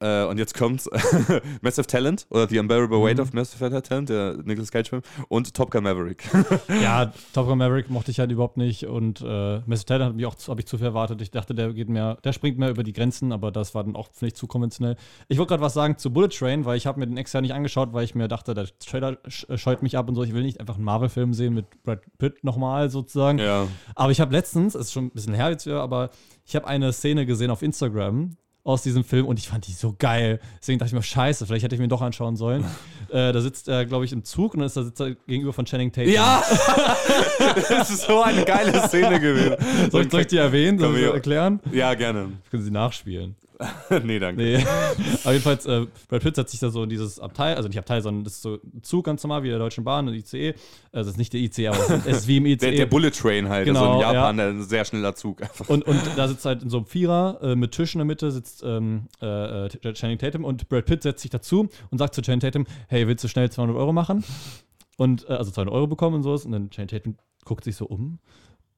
äh, und jetzt kommt's (laughs) Massive Talent oder The Unbearable Weight Mhm. of Massive Talent, der Nicolas Cage-Film, und Top Gun Maverick. (laughs) Ja, (laughs) Top Gun Maverick mochte ich halt überhaupt nicht und äh, Mr. Talent auch habe ich zu viel erwartet. Ich dachte, der geht mehr, der springt mehr über die Grenzen, aber das war dann auch ich zu konventionell. Ich wollte gerade was sagen zu Bullet Train, weil ich habe mir den extra nicht angeschaut, weil ich mir dachte, der Trailer äh, scheut mich ab und so. Ich will nicht einfach einen Marvel-Film sehen mit Brad Pitt nochmal sozusagen. ja. Aber ich habe letztens, es ist schon ein bisschen her jetzt wieder, aber ich habe eine Szene gesehen auf Instagram aus diesem Film und ich fand die so geil. Deswegen dachte ich mir, scheiße, vielleicht hätte ich mir doch anschauen sollen. (laughs) äh, da sitzt er, glaube ich, im Zug und dann ist er sitzt er gegenüber von Channing Tatum. Ja! (laughs) das ist so eine geile Szene gewesen. Soll ich, soll ich die erwähnen? Soll ich erklären? Ja, gerne. Können Sie nachspielen. (laughs) nee, danke. Nee. Aber jedenfalls, äh, Brad Pitt setzt sich da so in dieses Abteil, also nicht Abteil, sondern das ist so ein Zug ganz normal wie der Deutschen Bahn und ICE. Also es ist nicht der ICE, aber es ist wie im ICE. Der, der Bullet Train halt, Genau, also in Japan ja. ein sehr schneller Zug. Einfach. Und, und da sitzt halt in so einem Vierer äh, mit Tisch in der Mitte sitzt ähm, äh, äh, Channing Tatum und Brad Pitt setzt sich dazu und sagt zu Channing Tatum, hey, willst du schnell 200 Euro machen? Und, äh, also 200 Euro bekommen und sowas. Und dann Channing Tatum guckt sich so um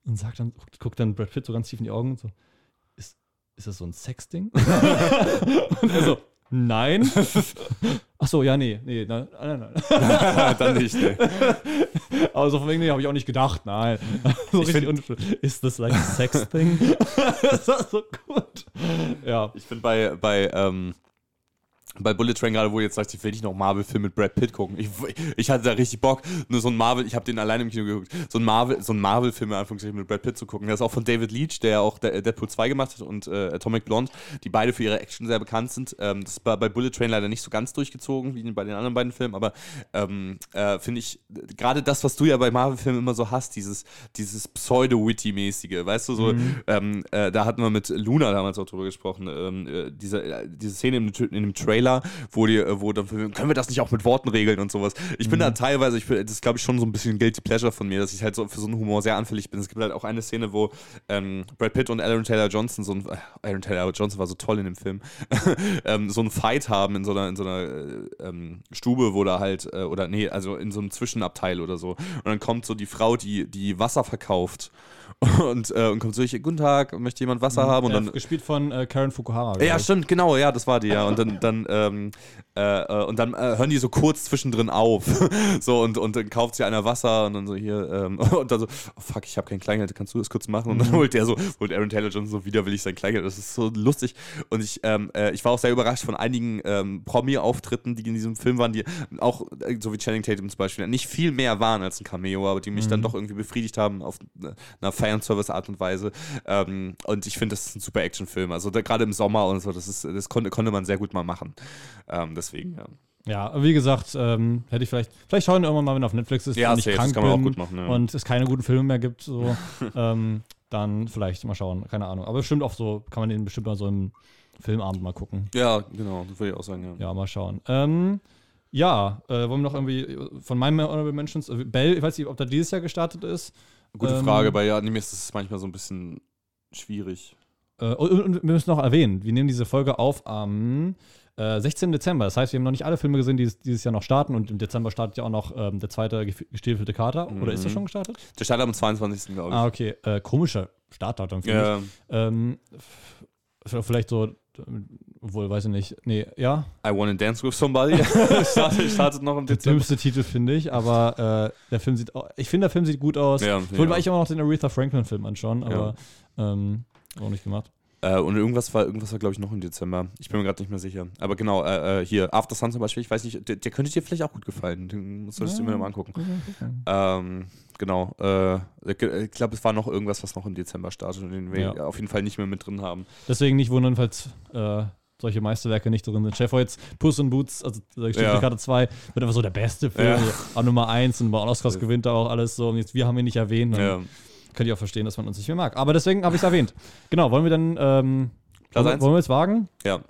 und sagt dann, guckt, guckt dann Brad Pitt so ganz tief in die Augen und so, ist, das so ein Sexding? und er so, nein. (laughs) Ach so, ja, nee, nee, nein, nein, nein. (laughs) Dann nicht, ne. Aber so von wegen, nee, habe ich auch nicht gedacht, nein. (laughs) So richtig unschuldig. Ist das like a sex thing? das war so gut. Ja. Ich bin bei, bei, ähm, bei Bullet Train gerade, wo du jetzt sagst, ich will nicht noch Marvel-Film mit Brad Pitt gucken. Ich, ich hatte da richtig Bock, nur so ein Marvel, ich habe den alleine im Kino geguckt, so ein Marvel, so ein Marvel-Film in Anführungszeichen mit Brad Pitt zu gucken. Der ist auch von David Leach, der auch De- Deadpool 2 gemacht hat und äh, Atomic Blonde, die beide für ihre Action sehr bekannt sind. Ähm, das ist bei, Bullet Train leider nicht so ganz durchgezogen, wie bei den anderen beiden Filmen, aber ähm, äh, finde ich, gerade das, was du ja bei Marvel-Filmen immer so hast, dieses, dieses Pseudo-Witty-mäßige, weißt du, so, ähm, äh, da hatten wir mit Luna damals auch drüber gesprochen, ähm, äh, diese, äh, diese Szene im, in dem Trailer, wo die, äh, wo dann, können wir das nicht auch mit Worten regeln und sowas. Ich bin da teilweise, ich bin, das ist glaube ich schon so ein bisschen Guilty Pleasure von mir, dass ich halt so für so einen Humor sehr anfällig bin. Es gibt halt auch eine Szene, wo ähm, Brad Pitt und Aaron Taylor Johnson, so ein, äh, Aaron Taylor Johnson war so toll in dem Film, (laughs) ähm, so einen Fight haben in so einer, in so einer äh, ähm, Stube, wo da halt, äh, oder nee, also in so einem Zwischenabteil oder so. Und dann kommt so die Frau, die, die Wasser verkauft und, äh, und kommt so, ich, guten Tag, möchte jemand Wasser haben? Und dann, gespielt von äh, Karen Fukuhara. ja, ich. stimmt, genau, ja, das war die, ja. (laughs) Und dann, dann, ähm, äh, äh, und dann äh, hören die so kurz zwischendrin auf. (laughs) so, und, und dann kauft sie einer Wasser und dann so hier, ähm, (laughs) und dann so, oh fuck, ich habe kein Kleingeld, kannst du das kurz machen? Und dann holt der so, holt Aaron Taylor Johnson so widerwillig sein Kleingeld. Das ist so lustig. Und ich, ähm, äh, ich war auch sehr überrascht von einigen ähm, Promi-Auftritten, die in diesem Film waren, die auch, so wie Channing Tatum zum Beispiel, nicht viel mehr waren als ein Cameo, aber die mich dann doch irgendwie befriedigt haben auf einer Fanservice-Art und Weise. Ähm, und ich finde, das ist ein super Actionfilm. Also da- gerade im Sommer und so, das, ist, das konnte, konnte man sehr gut mal machen. Ähm, deswegen, ja. Ja, wie gesagt, ähm, hätte ich vielleicht, vielleicht schauen wir irgendwann mal, wenn auf Netflix ist, Ja, wenn ich safe, das krank kann man auch bin gut machen, ja. und es keine guten Filme mehr gibt, so, (laughs) ähm, dann vielleicht mal schauen, keine Ahnung. Aber bestimmt auch so, kann man den bestimmt mal so im Filmabend mal gucken. Ja, genau, das würde ich auch sagen, ja. Ja, mal schauen. Ähm, ja, äh, wollen wir noch irgendwie von meinen Honorable Mentions, äh, Bell, ich weiß nicht, ob der dieses Jahr gestartet ist. Gute Ähm, Frage, bei Anime ist es manchmal so ein bisschen schwierig. Äh, und, und wir müssen noch erwähnen, wir nehmen diese Folge auf am Äh, 16. Dezember. Das heißt, wir haben noch nicht alle Filme gesehen, die dieses, dieses Jahr noch starten. Und im Dezember startet ja auch noch ähm, der zweite gestiefelte Kater. Oder ist der schon gestartet? Der startet am 22. glaube ich. Ah, okay. Äh, komischer Startdatum für ja, mich. Ähm, vielleicht so, obwohl, weiß ich nicht. Nee, ja. I Wanna Dance with Somebody. (laughs) (laughs) startet, startet noch im Der Dezember. dümmste Titel, finde ich, aber äh, der Film sieht auch, ich finde, der Film sieht gut aus. Ja, ich wollte ja. eigentlich auch noch den Aretha Franklin-Film anschauen, aber ähm, auch nicht gemacht. Äh, und irgendwas war, irgendwas war glaube ich, noch im Dezember. Ich bin mir gerade nicht mehr sicher. Aber genau, äh, äh, hier, After Sun zum Beispiel, ich weiß nicht, der, der könnte dir vielleicht auch gut gefallen. Den solltest du Ja. mir mal angucken. Ähm, genau, äh, ich glaube, es war noch irgendwas, was noch im Dezember startet und den wir Ja. auf jeden Fall nicht mehr mit drin haben. Deswegen nicht wundern, falls äh, solche Meisterwerke nicht drin sind. Chef jetzt Puss in Boots, also der Ja. ja. Karte 2, wird einfach so der beste Film. Ja. Also, auch Nummer 1 und bei Oscars gewinnt er auch alles so. Und jetzt, wir haben ihn nicht erwähnt. Ja. könnt ihr auch verstehen, dass man uns nicht mehr mag. Aber deswegen habe ich es erwähnt. Genau, wollen wir dann ähm, Platz wollen, eins? wollen wir jetzt wagen? Ja,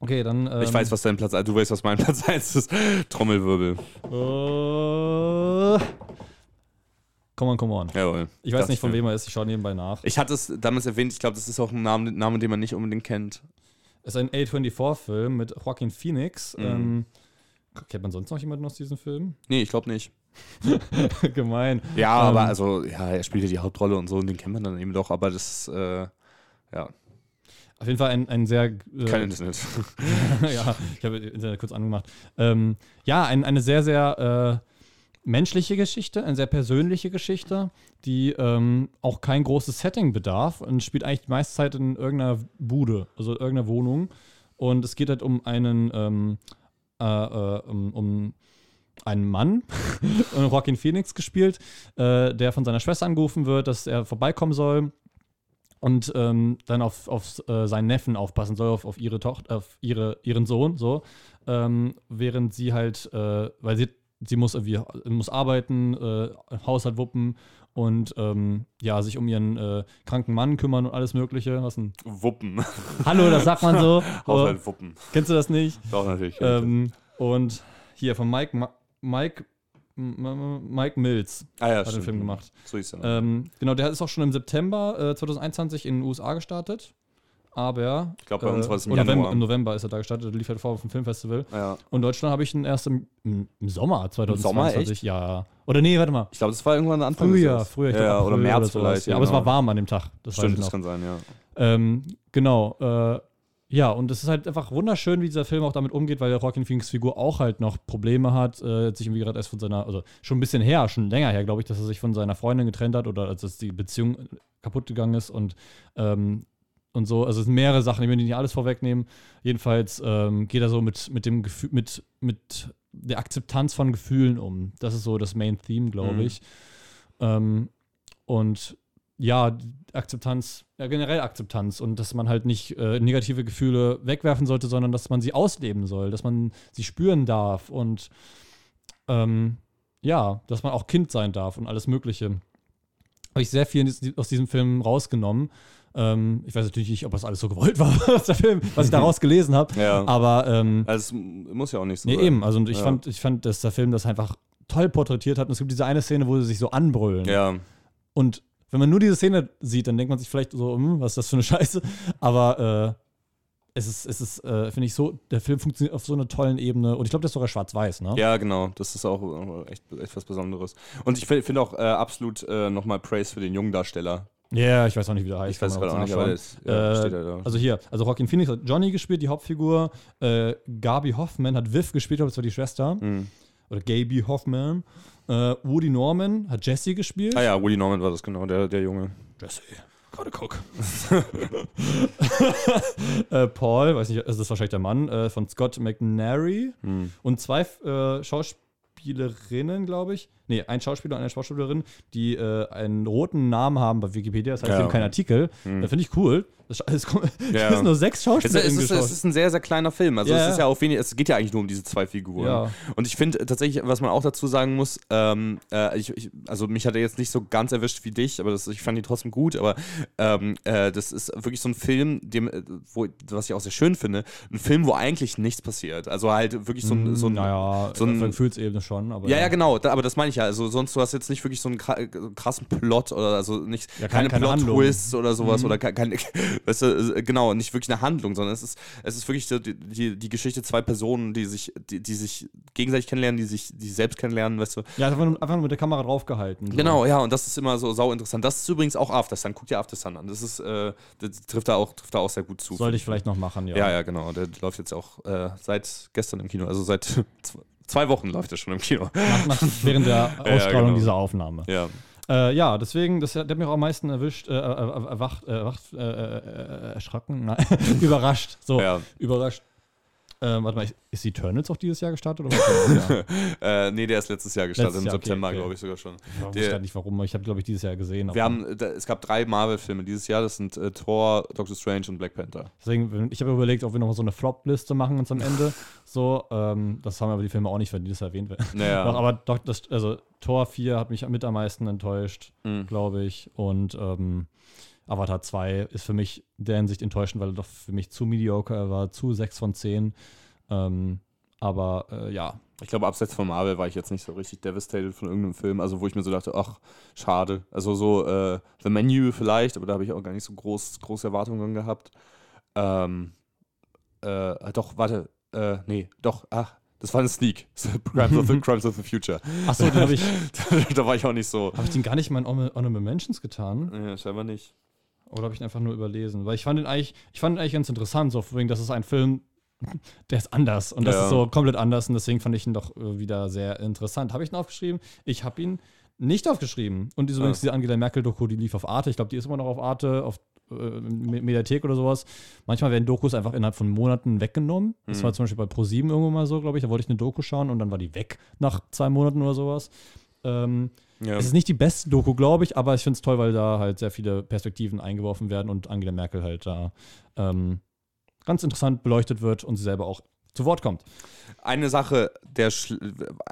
Okay, dann. Ähm, ich weiß, was dein Platz 1 Du weißt, was mein (laughs) Platz 1 ist. Trommelwirbel. Äh, come on, come on. Jawohl. Ich weiß nicht, von wem er ist. Ich schaue nebenbei nach. Ich hatte es damals erwähnt, ich glaube, das ist auch ein Name, Name, den man nicht unbedingt kennt. Es ist ein A24-Film mit Joaquin Phoenix. Mhm. Ähm, kennt man sonst noch jemanden aus diesem Film? Nee, ich glaube nicht. (laughs) Gemein. Ja, aber Ähm, also, ja, er spielt ja die Hauptrolle und so und den kennt man dann eben doch, aber das, äh, ja, Auf jeden Fall ein, ein sehr. Äh, kein Internet. (laughs) ja, ich habe Internet kurz angemacht. Ähm, ja, ein, eine sehr, sehr äh, menschliche Geschichte, eine sehr persönliche Geschichte, die ähm, auch kein großes Setting bedarf und spielt eigentlich die meiste Zeit in irgendeiner Bude, also irgendeiner Wohnung. Und es geht halt um einen, ähm, äh, äh, um, einen Mann, (laughs) Joaquin Phoenix gespielt, äh, der von seiner Schwester angerufen wird, dass er vorbeikommen soll und ähm, dann auf, auf äh, seinen Neffen aufpassen soll, auf, auf ihre Tochter, auf ihre, ihren Sohn, so, ähm, während sie halt, äh, weil sie, sie muss irgendwie muss arbeiten, äh, Haushalt wuppen und ähm, ja, sich um ihren äh, kranken Mann kümmern und alles Mögliche. Was denn? Wuppen. Hallo, das sagt man so. (laughs) Haushalt Wuppen. kennst du das nicht? Doch, natürlich. Ähm, und hier von Mike, Ma Mike, Mike Mills ah, ja, hat den stimmt. Film gemacht. So ist er. Ähm, genau, der ist auch schon im September äh, 2021 in den USA gestartet. Aber. Ich glaub, bei uns war es im oder November. Im November ist er da gestartet, lief halt vor auf dem Filmfestival. ja. Und in Deutschland habe ich ihn erst im, im, Sommer 2022. Sommer, echt? Ja. Oder nee, warte mal. Ich glaube, das war irgendwann Anfang Frühjahr, früher, ja, glaub, oder März sowas. vielleicht. Ja, aber es genau. war warm an dem Tag. Das Stimmt, das kann sein, ja. Ähm, genau. Äh, ja, und es ist halt einfach wunderschön, wie dieser Film auch damit umgeht, weil der Joaquin Phoenix Figur auch halt noch Probleme hat, äh, hat sich irgendwie gerade erst von seiner, also schon ein bisschen her, schon länger her, glaube ich, dass er sich von seiner Freundin getrennt hat oder dass die Beziehung kaputt gegangen ist und ähm, und so. Also es sind mehrere Sachen, ich will nicht alles vorwegnehmen. Jedenfalls ähm, geht er so mit, mit dem Gefühl, mit, mit der Akzeptanz von Gefühlen um. Das ist so das Main Theme, glaube Mhm. ich. Ähm, und ja, Akzeptanz, ja, generell Akzeptanz und dass man halt nicht äh, negative Gefühle wegwerfen sollte, sondern dass man sie ausleben soll, dass man sie spüren darf und ähm, ja, dass man auch Kind sein darf und alles Mögliche. Habe ich sehr viel aus diesem Film rausgenommen. Ähm, ich weiß natürlich nicht, ob das alles so gewollt war, (laughs) Film, was ich daraus gelesen habe, Ja. aber ähm, Also, es muss ja auch nicht so Nee, sein. eben. Also ich, Ja. fand, ich fand, dass der Film das einfach toll porträtiert hat. Und es gibt diese eine Szene, wo sie sich so anbrüllen. Ja. Und wenn man nur diese Szene sieht, dann denkt man sich vielleicht so, hm, was ist das für eine (laughs) Scheiße? Aber äh, es ist, es ist äh, finde ich so, der Film funktioniert auf so einer tollen Ebene. Und ich glaube, der ist sogar schwarz-weiß, ne? Ja, genau. Das ist auch äh, echt, echt was Besonderes. Und ich finde find auch äh, absolut äh, nochmal Praise für den jungen Darsteller. Ja, ich weiß auch nicht, wie der heißt. Ich weiß gerade auch nicht, aber das, ja, Äh, da. Also hier, also Joaquin Phoenix hat Johnny gespielt, die Hauptfigur. Äh, Gabi Hoffman hat Viv gespielt, aber das war die Schwester. Mhm. Oder Gaby Hoffman. Äh, Woody Norman hat Jesse gespielt. Ah ja, Woody Norman war das genau, der, der Junge. Jesse, gerade guck. (laughs) äh, Paul, weiß nicht, das ist wahrscheinlich der Mann, äh, von Scott McNary. Mhm. Und zwei äh, Schauspielerinnen, glaube ich. Nee, ein Schauspieler und eine Schauspielerin, die äh, einen roten Namen haben bei Wikipedia. Das heißt, Ja. sie haben keinen Artikel. Mhm. Da finde ich cool. Das, es, kommen- (laughs) Ja. es sind nur sechs Es, Schauspielerinnen ist, es, ist, es ist ein sehr, sehr kleiner Film. Also Ja, es ist ja auch wenig, es geht ja eigentlich nur um diese zwei Figuren. Ja. Und ich finde tatsächlich, was man auch dazu sagen muss, ähm, äh, ich, ich, also mich hat er jetzt nicht so ganz erwischt wie dich, aber das, ich fand ihn trotzdem gut, aber ähm, äh, das ist wirklich so ein Film, dem, äh, wo, was ich auch sehr schön finde, ein Film, wo eigentlich nichts passiert. Also halt wirklich so ein, so ein naja, so ein- Gefühlsebene schon. Aber Ja, ja, genau, da, aber das meine ich ja. Also sonst du hast jetzt nicht wirklich so einen kra- krassen Plot oder also nicht Ja, keine, keine- Plot-Twists oder sowas Mhm. oder ke- keine, (laughs) weißt du, äh, genau, nicht wirklich eine Handlung, sondern es ist, es ist wirklich die, die, die Geschichte zwei Personen, die sich, die, die sich gegenseitig kennenlernen, die sich, die selbst kennenlernen, weißt du. Ja, einfach nur, einfach nur mit der Kamera draufgehalten. So. Genau, ja, und das ist immer so sau interessant. Das ist übrigens auch After Sun. Guck dir After Sun an. Das ist, äh, das trifft da auch, trifft da auch sehr gut zu. Sollte ich vielleicht noch machen, ja. Ja, ja, genau. Der läuft jetzt auch äh, seit gestern im Kino. Also seit (laughs) zwei, Wochen läuft er schon im Kino. Nach, nach, (laughs) während der Ja, Ausstrahlung genau. dieser Aufnahme. Ja. Äh, ja, deswegen, das, der hat mich auch am meisten erwischt, äh, äh, erwacht, äh, erwacht, äh, äh, äh, erschrocken, nein, (laughs) überrascht. So, ja. überrascht. Ähm, warte mal, ist Eternals auch dieses Jahr gestartet? Oder. (laughs) Äh, nee, der ist letztes Jahr gestartet, Letztes im Jahr, okay, September, okay. glaube ich sogar schon. Ich weiß gar nicht warum, aber ich habe, glaube ich, dieses Jahr gesehen. Wir haben, da, es gab drei Marvel-Filme dieses Jahr, das sind äh, Thor, Doctor Strange und Black Panther. Deswegen, ich habe überlegt, ob wir noch mal so eine Flop-Liste machen uns am Ende. (laughs) So, ähm, das haben aber die Filme auch nicht verdient, das erwähnt werden. Naja. Doch, aber doch, das, also Tor 4 hat mich mit am meisten enttäuscht, Mhm. glaube ich. Und ähm, Avatar 2 ist für mich in der Hinsicht enttäuschend, weil er doch für mich zu mediocre war, zu 6 von 10. Ähm, aber äh, ja, Ich glaube, abseits von Marvel war ich jetzt nicht so richtig devastated von irgendeinem Film, also wo ich mir so dachte, ach, schade. Also so äh, The Menu vielleicht, aber da habe ich auch gar nicht so groß, große Erwartungen gehabt. Ähm, äh, doch, warte, äh, nee, doch, ach, das war ein Sneak. (laughs) Crimes, of the, (laughs) Crimes of the Future. achso, den habe ich, (laughs) da war ich auch nicht so. hab ich den gar nicht mal in Honor- Honorable Mentions getan. Ja, scheinbar nicht. Oder habe ich ihn einfach nur überlesen? Weil ich fand ihn eigentlich, ich fand ihn eigentlich ganz interessant, so wegen, das ist ein Film, (laughs) der ist anders und das Ja. ist so komplett anders und deswegen fand ich ihn doch äh, wieder sehr interessant. Habe ich ihn aufgeschrieben? Ich habe ihn nicht aufgeschrieben. Und diese, übrigens Ah. diese Angela Merkel-Doku, die lief auf Arte. Ich glaube, die ist immer noch auf Arte, auf äh, Me- Mediathek oder sowas. Manchmal werden Dokus einfach innerhalb von Monaten weggenommen. Das Mhm. war zum Beispiel bei ProSieben irgendwo mal so, glaube ich. Da wollte ich eine Doku schauen und dann war die weg nach zwei Monaten oder sowas. Ähm, Ja. es ist nicht die beste Doku, glaube ich, aber ich finde es toll, weil da halt sehr viele Perspektiven eingeworfen werden und Angela Merkel halt da ähm, ganz interessant beleuchtet wird und sie selber auch zu Wort kommt. Eine Sache, der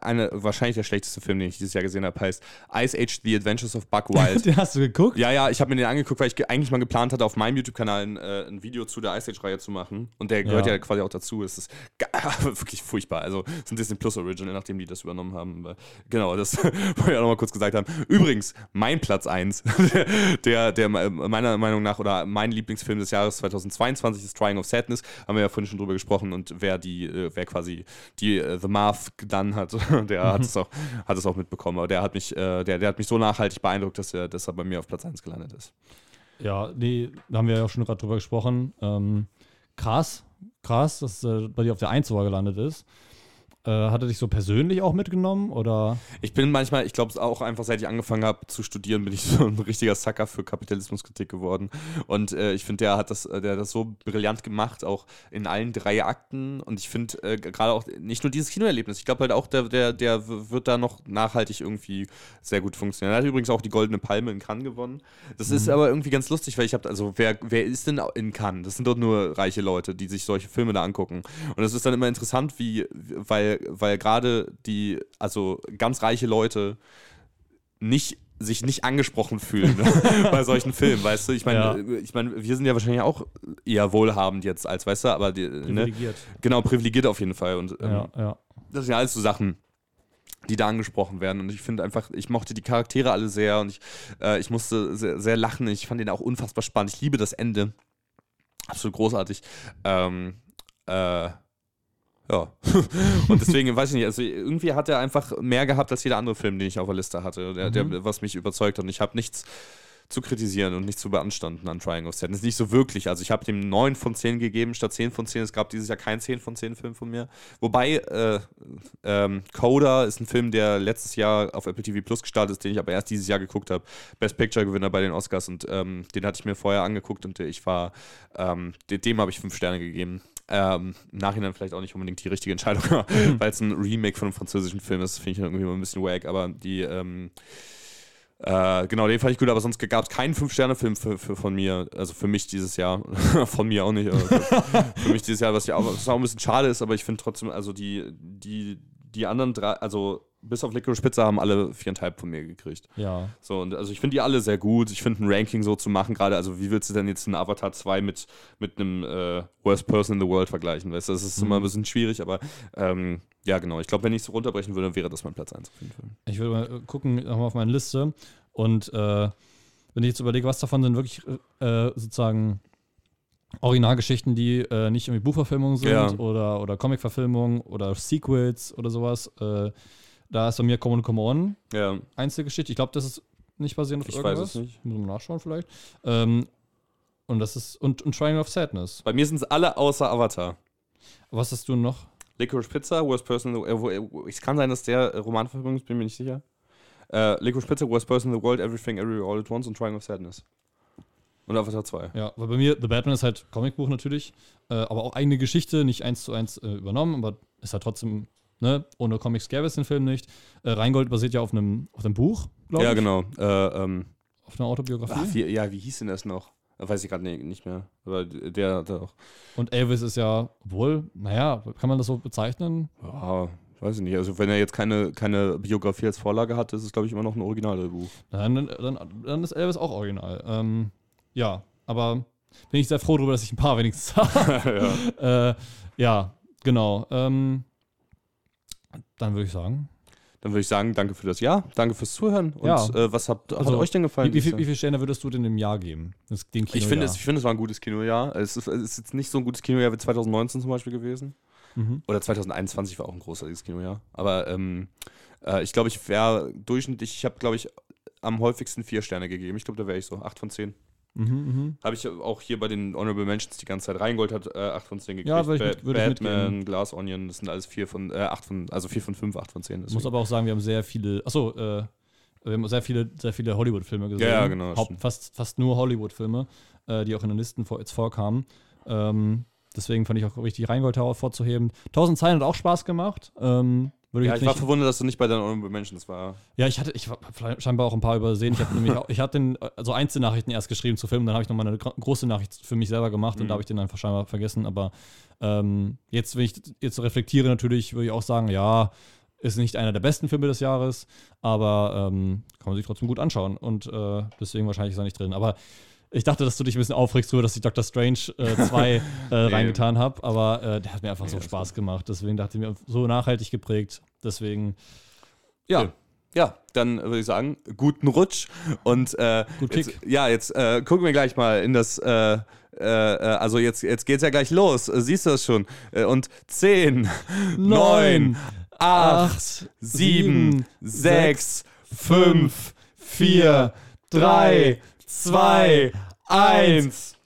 eine, wahrscheinlich der schlechteste Film, den ich dieses Jahr gesehen habe, heißt Ice Age The Adventures of Buck (laughs) Wild. Den hast du geguckt? Ja, ja, ich habe mir den angeguckt, weil ich ge- eigentlich mal geplant hatte, auf meinem YouTube-Kanal ein, äh, ein Video zu der Ice Age-Reihe zu machen. Und der gehört ja. Ja. quasi auch dazu. Es ist (laughs) wirklich furchtbar. Also es ist ein Disney Plus Original, nachdem die das übernommen haben. Genau, das (laughs) wollte ich auch nochmal kurz gesagt haben. Übrigens, mein Platz 1, der, der me- meiner Meinung nach, oder mein Lieblingsfilm des Jahres 2022 ist Trying of Sadness. Haben wir ja vorhin schon drüber gesprochen. Und wer die, äh, wer quasi die äh, The Math dann hat, (laughs) der hat es auch, hat es auch mitbekommen. Aber der hat mich, äh, der, der hat mich so nachhaltig beeindruckt, dass er, dass er bei mir auf Platz 1 gelandet ist. Ja, nee, da haben wir ja auch schon gerade drüber gesprochen. Ähm, krass, krass, dass äh, bei dir auf der 1 sogar gelandet ist. Äh, hat er dich so persönlich auch mitgenommen oder? Ich bin manchmal, ich glaube auch einfach, seit ich angefangen habe zu studieren, bin ich (laughs) so ein richtiger Sucker für Kapitalismuskritik geworden. Und äh, ich finde, der hat das, äh, der hat das so brillant gemacht, auch in allen drei Akten. Und ich finde äh, gerade auch nicht nur dieses Kinoerlebnis, ich glaube halt auch, der, der, der wird da noch nachhaltig irgendwie sehr gut funktionieren. Er hat übrigens auch die Goldene Palme in Cannes gewonnen. Das ist aber irgendwie ganz lustig, weil ich habe, also wer, wer ist denn in Cannes? Das sind doch nur reiche Leute, die sich solche Filme da angucken. Und es ist dann immer interessant, wie, weil, weil gerade die, also ganz reiche Leute nicht sich nicht angesprochen fühlen (laughs) (laughs) bei solchen Filmen, weißt du? Ich meine, Ja. ich meine, wir sind ja wahrscheinlich auch eher wohlhabend jetzt als, weißt du, aber die, ne? Privilegiert. genau privilegiert auf jeden Fall und ähm, Ja, ja. das sind ja alles so Sachen, die da angesprochen werden. Und ich finde einfach, ich mochte die Charaktere alle sehr und ich, äh, ich musste sehr, sehr lachen. Ich fand den auch unfassbar spannend. Ich liebe das Ende. Absolut großartig. Ähm, äh, ja. (laughs) und deswegen, weiß ich nicht, also irgendwie hat er einfach mehr gehabt als jeder andere Film, den ich auf der Liste hatte, der, der, was mich überzeugt hat. Und ich habe nichts zu kritisieren und nicht zu beanstanden an Trying of Sadness. Nicht so wirklich. Also ich habe dem 9 von 10 gegeben statt 10 von 10. Es gab dieses Jahr kein 10 von 10 Film von mir. Wobei äh, ähm, Coda ist ein Film, der letztes Jahr auf Apple TV Plus gestartet ist, den ich aber erst dieses Jahr geguckt habe. Best Picture Gewinner bei den Oscars und ähm, den hatte ich mir vorher angeguckt und ich war, ähm, dem, dem habe ich 5 Sterne gegeben. Ähm, Im Nachhinein vielleicht auch nicht unbedingt die richtige Entscheidung, (laughs) weil es ein Remake von einem französischen Film ist, finde ich irgendwie immer ein bisschen wack, aber die, ähm, äh, genau, den fand ich gut, aber sonst gab es keinen Fünf-Sterne-Film für, für, von mir, also für mich dieses Jahr. (laughs) von mir auch nicht. Für, für mich dieses Jahr, was ja auch, was auch ein bisschen schade ist, aber ich finde trotzdem, also die, die, die anderen drei, also bis auf Licorice Pizza haben alle viereinhalb von mir gekriegt. Ja. So, und also ich finde die alle sehr gut. Ich finde ein Ranking so zu machen, gerade, also wie willst du denn jetzt einen Avatar 2 mit, mit einem äh, Worst Person in the World vergleichen? Weißt du, das ist immer ein bisschen schwierig, aber ähm, ja, genau. Ich glaube, wenn ich es runterbrechen würde, wäre das mein Platz 1 auf jeden Fall. Ich würde mal äh, gucken, nochmal auf meine Liste. Und äh, wenn ich jetzt überlege, was davon sind wirklich äh, sozusagen Originalgeschichten, die äh, nicht irgendwie Buchverfilmungen sind Ja. oder, oder Comicverfilmungen oder Sequels oder sowas, äh, da ist bei mir Come On Come On Ja, Einzelgeschichte. Ich glaube, das ist nicht basierend auf ich weiß irgendwas. es nicht. Muss man nachschauen vielleicht. Ähm, und das ist, und, und Triangle of Sadness. Bei mir sind es alle außer Avatar. Was hast du noch? Licorice Pizza, Worst Person in the World. Äh, es kann sein, dass der äh, Romanverfilmung ist, bin mir nicht sicher. Äh, Licorice Pizza, Worst Person in the World, Everything, Everywhere, All at Once und Triangle of Sadness. Und Avatar 2. Ja, weil bei mir The Batman ist halt Comicbuch natürlich, äh, aber auch eigene Geschichte, nicht eins zu eins äh, übernommen, aber ist halt trotzdem, ne, ohne Comics gäbe es den Film nicht. Äh, Rheingold basiert ja auf einem, auf einem Buch, glaube Ja, ich. genau. Äh, ähm, Auf einer Autobiografie. ach, wie, ja, wie hieß denn das noch? Weiß ich gerade nicht, nicht mehr. Aber der hat auch. Und Elvis ist ja, obwohl, naja, kann man das so bezeichnen? Ja, weiß ich nicht. Also, wenn er jetzt keine, keine Biografie als Vorlage hat, ist es, glaube ich, immer noch ein Originalbuch. Dann, dann, dann ist Elvis auch original. Ähm, ja, aber bin ich sehr froh darüber, dass ich ein paar wenigstens (laughs) habe. (laughs) ja. äh, ja, genau. Ähm, dann würde ich sagen. Dann würde ich sagen, danke für das Jahr, danke fürs Zuhören. Und Ja. äh, was habt, Also, hat euch denn gefallen? Wie, wie, wie viele Sterne würdest du denn im Jahr geben? Das, dem ich finde, es, ich finde, es war ein gutes Kinojahr. Es ist, es ist jetzt nicht so ein gutes Kinojahr wie 2019 zum Beispiel gewesen. Mhm. Oder 2021 war auch ein großartiges Kinojahr. Aber ähm, äh, ich glaube, ich wäre durchschnittlich, ich habe, glaube ich, am häufigsten vier Sterne gegeben. Ich glaube, da wäre ich so. Acht von zehn. Mhm, mhm. Habe ich auch hier bei den Honorable Mentions die ganze Zeit. Reingold hat äh, 8 von 10 gekriegt. Ja, würde ich mit- würde ich Batman, mitgehen. Glass Onion, das sind alles 4 von, äh, 8 von, also 4 von 5, 8 von 10. Ich muss deswegen. aber auch sagen, wir haben sehr viele, achso, äh, wir haben sehr viele, sehr viele Hollywood-Filme gesehen. Ja, genau, Haupt, fast, fast nur Hollywood-Filme, äh, die auch in den Listen vor, jetzt vorkamen. Ähm, deswegen fand ich auch richtig Rheingold hervorzuheben. Tausend Zeilen hat auch Spaß gemacht. Ähm, würde ich ja, jetzt ich war verwundert, dass du nicht bei den Honorable Mentions war. ja, ich hatte, ich habe scheinbar auch ein paar übersehen. Ich habe nämlich, (laughs) auch, ich hatte den, also Einzelnachrichten erst geschrieben zu Filmen, dann habe ich noch mal eine gro- große Nachricht für mich selber gemacht und Mhm. da habe ich den einfach scheinbar vergessen. Aber ähm, jetzt, wenn ich jetzt reflektiere, natürlich würde ich auch sagen, ja, ist nicht einer der besten Filme des Jahres, aber ähm, kann man sich trotzdem gut anschauen und äh, deswegen wahrscheinlich ist er nicht drin. Aber ich dachte, dass du dich ein bisschen aufregst, darüber, dass ich Doctor Strange 2 äh, (laughs) reingetan habe, aber äh, der hat mir einfach so Nee, alles Spaß gemacht. Deswegen dachte ich mir, so nachhaltig geprägt. Deswegen, ja. Ja, dann würde ich sagen, guten Rutsch und äh, Gut jetzt, Kick. ja, jetzt äh, gucken wir gleich mal in das, äh, äh, äh, also jetzt, jetzt geht's ja gleich los, äh, siehst du das schon? Äh, und 10, 9, 8, 7, 6, 5, 4, 3, 2, 1.